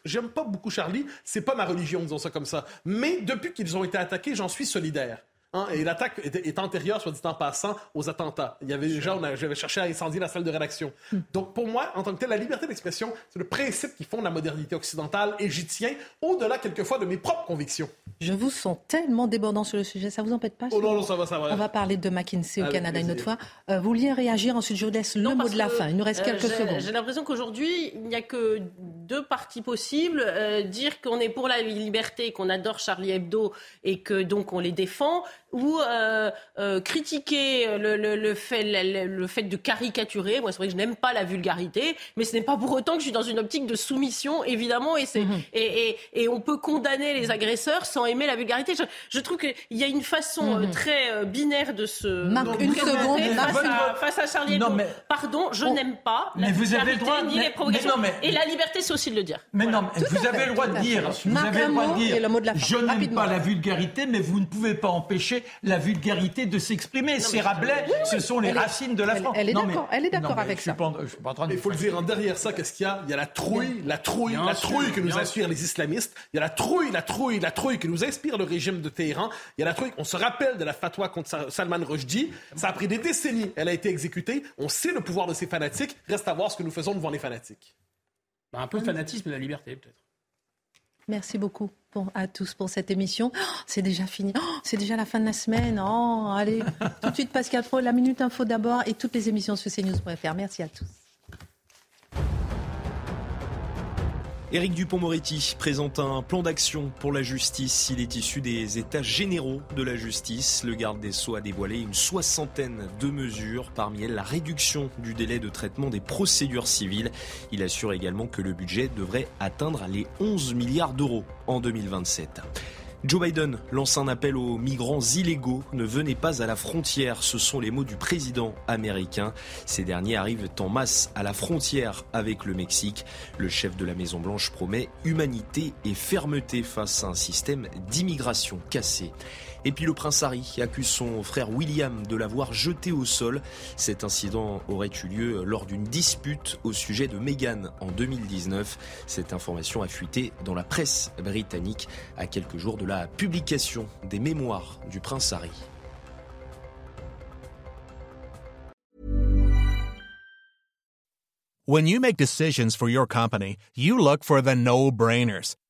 j'aime pas beaucoup Charlie. C'est pas ma religion, disons ça comme ça. Mais depuis qu'ils ont été attaqués, j'en suis solidaire. Hein, et l'attaque est, antérieure, soit dit en passant, aux attentats. Il y avait déjà, j'avais cherché à incendier la salle de rédaction. Hmm. Donc, pour moi, en tant que tel, la liberté d'expression, c'est le principe qui fonde la modernité occidentale et j'y tiens au-delà, quelquefois, de mes propres convictions. Je vous sens tellement débordant sur le sujet, ça vous empêche pas Oh non, non, ça va, ça va. On va parler de McKinsey au Canada une autre fois. Euh, vous vouliez réagir, ensuite je vous laisse le mot de la fin. Il nous reste euh, quelques secondes. J'ai l'impression qu'aujourd'hui, il n'y a que deux parties possibles. Euh, dire qu'on est pour la liberté, qu'on adore Charlie Hebdo et que donc on les défend, ou euh, euh, critiquer le, le, le, fait, le, fait de caricaturer. Moi, c'est vrai que je n'aime pas la vulgarité, mais ce n'est pas pour autant que je suis dans une optique de soumission, évidemment, et, c'est, mhm. et, et, et, on peut condamner les agresseurs sans aimer la vulgarité. Je, je trouve qu'il y a une façon euh, mhm. très euh, binaire de se... Marc, une seconde. Face, à, face à Charlie Hebdo. Pardon, je n'aime pas la mais vous avez le droit, ni les provocations. Et la liberté, c'est aussi de le dire. Mais non, mais vous avez le droit de dire, vous avez le droit de dire, je n'aime pas la vulgarité, mais vous ne pouvez pas empêcher la vulgarité de s'exprimer. C'est Rabelais, ce sont les racines de la France. Elle, est d'accord avec ça. Il faut le dire, en derrière ça, qu'est-ce qu'il y a? Il y a la trouille, la trouille, la trouille que nous inspirent les islamistes. Il y a la trouille, la trouille, la trouille que nous inspire le régime de Téhéran. Il y a la trouille, on se rappelle de la fatwa contre Salman Rushdie. Ça a pris des décennies, elle a été exécutée. On sait le pouvoir de ces fanatiques. Reste à voir ce que nous faisons devant les fanatiques. Bah, un peu de fanatisme et la liberté, peut-être. Merci beaucoup à tous pour cette émission. Oh, c'est déjà fini. Oh, c'est déjà la fin de la semaine. Oh, allez, tout de suite Pascal Pro, la Minute Info d'abord et toutes les émissions sur cnews.fr. Merci à tous. Éric Dupont-Moretti présente un plan d'action pour la justice. Il est issu des états généraux de la justice. Le garde des Sceaux a dévoilé une soixantaine de mesures, parmi elles la réduction du délai de traitement des procédures civiles. Il assure également que le budget devrait atteindre les 11 milliards d'euros en 2027. Joe Biden lance un appel aux migrants illégaux. Ne venez pas à la frontière. Ce sont les mots du président américain. Ces derniers arrivent en masse à la frontière avec le Mexique. Le chef de la Maison-Blanche promet humanité et fermeté face à un système d'immigration cassé. Et puis le prince Harry accuse son frère William de l'avoir jeté au sol. Cet incident aurait eu lieu lors d'une dispute au sujet de Meghan en 2019. Cette information a fuité dans la presse britannique à quelques jours de la publication des mémoires du prince Harry.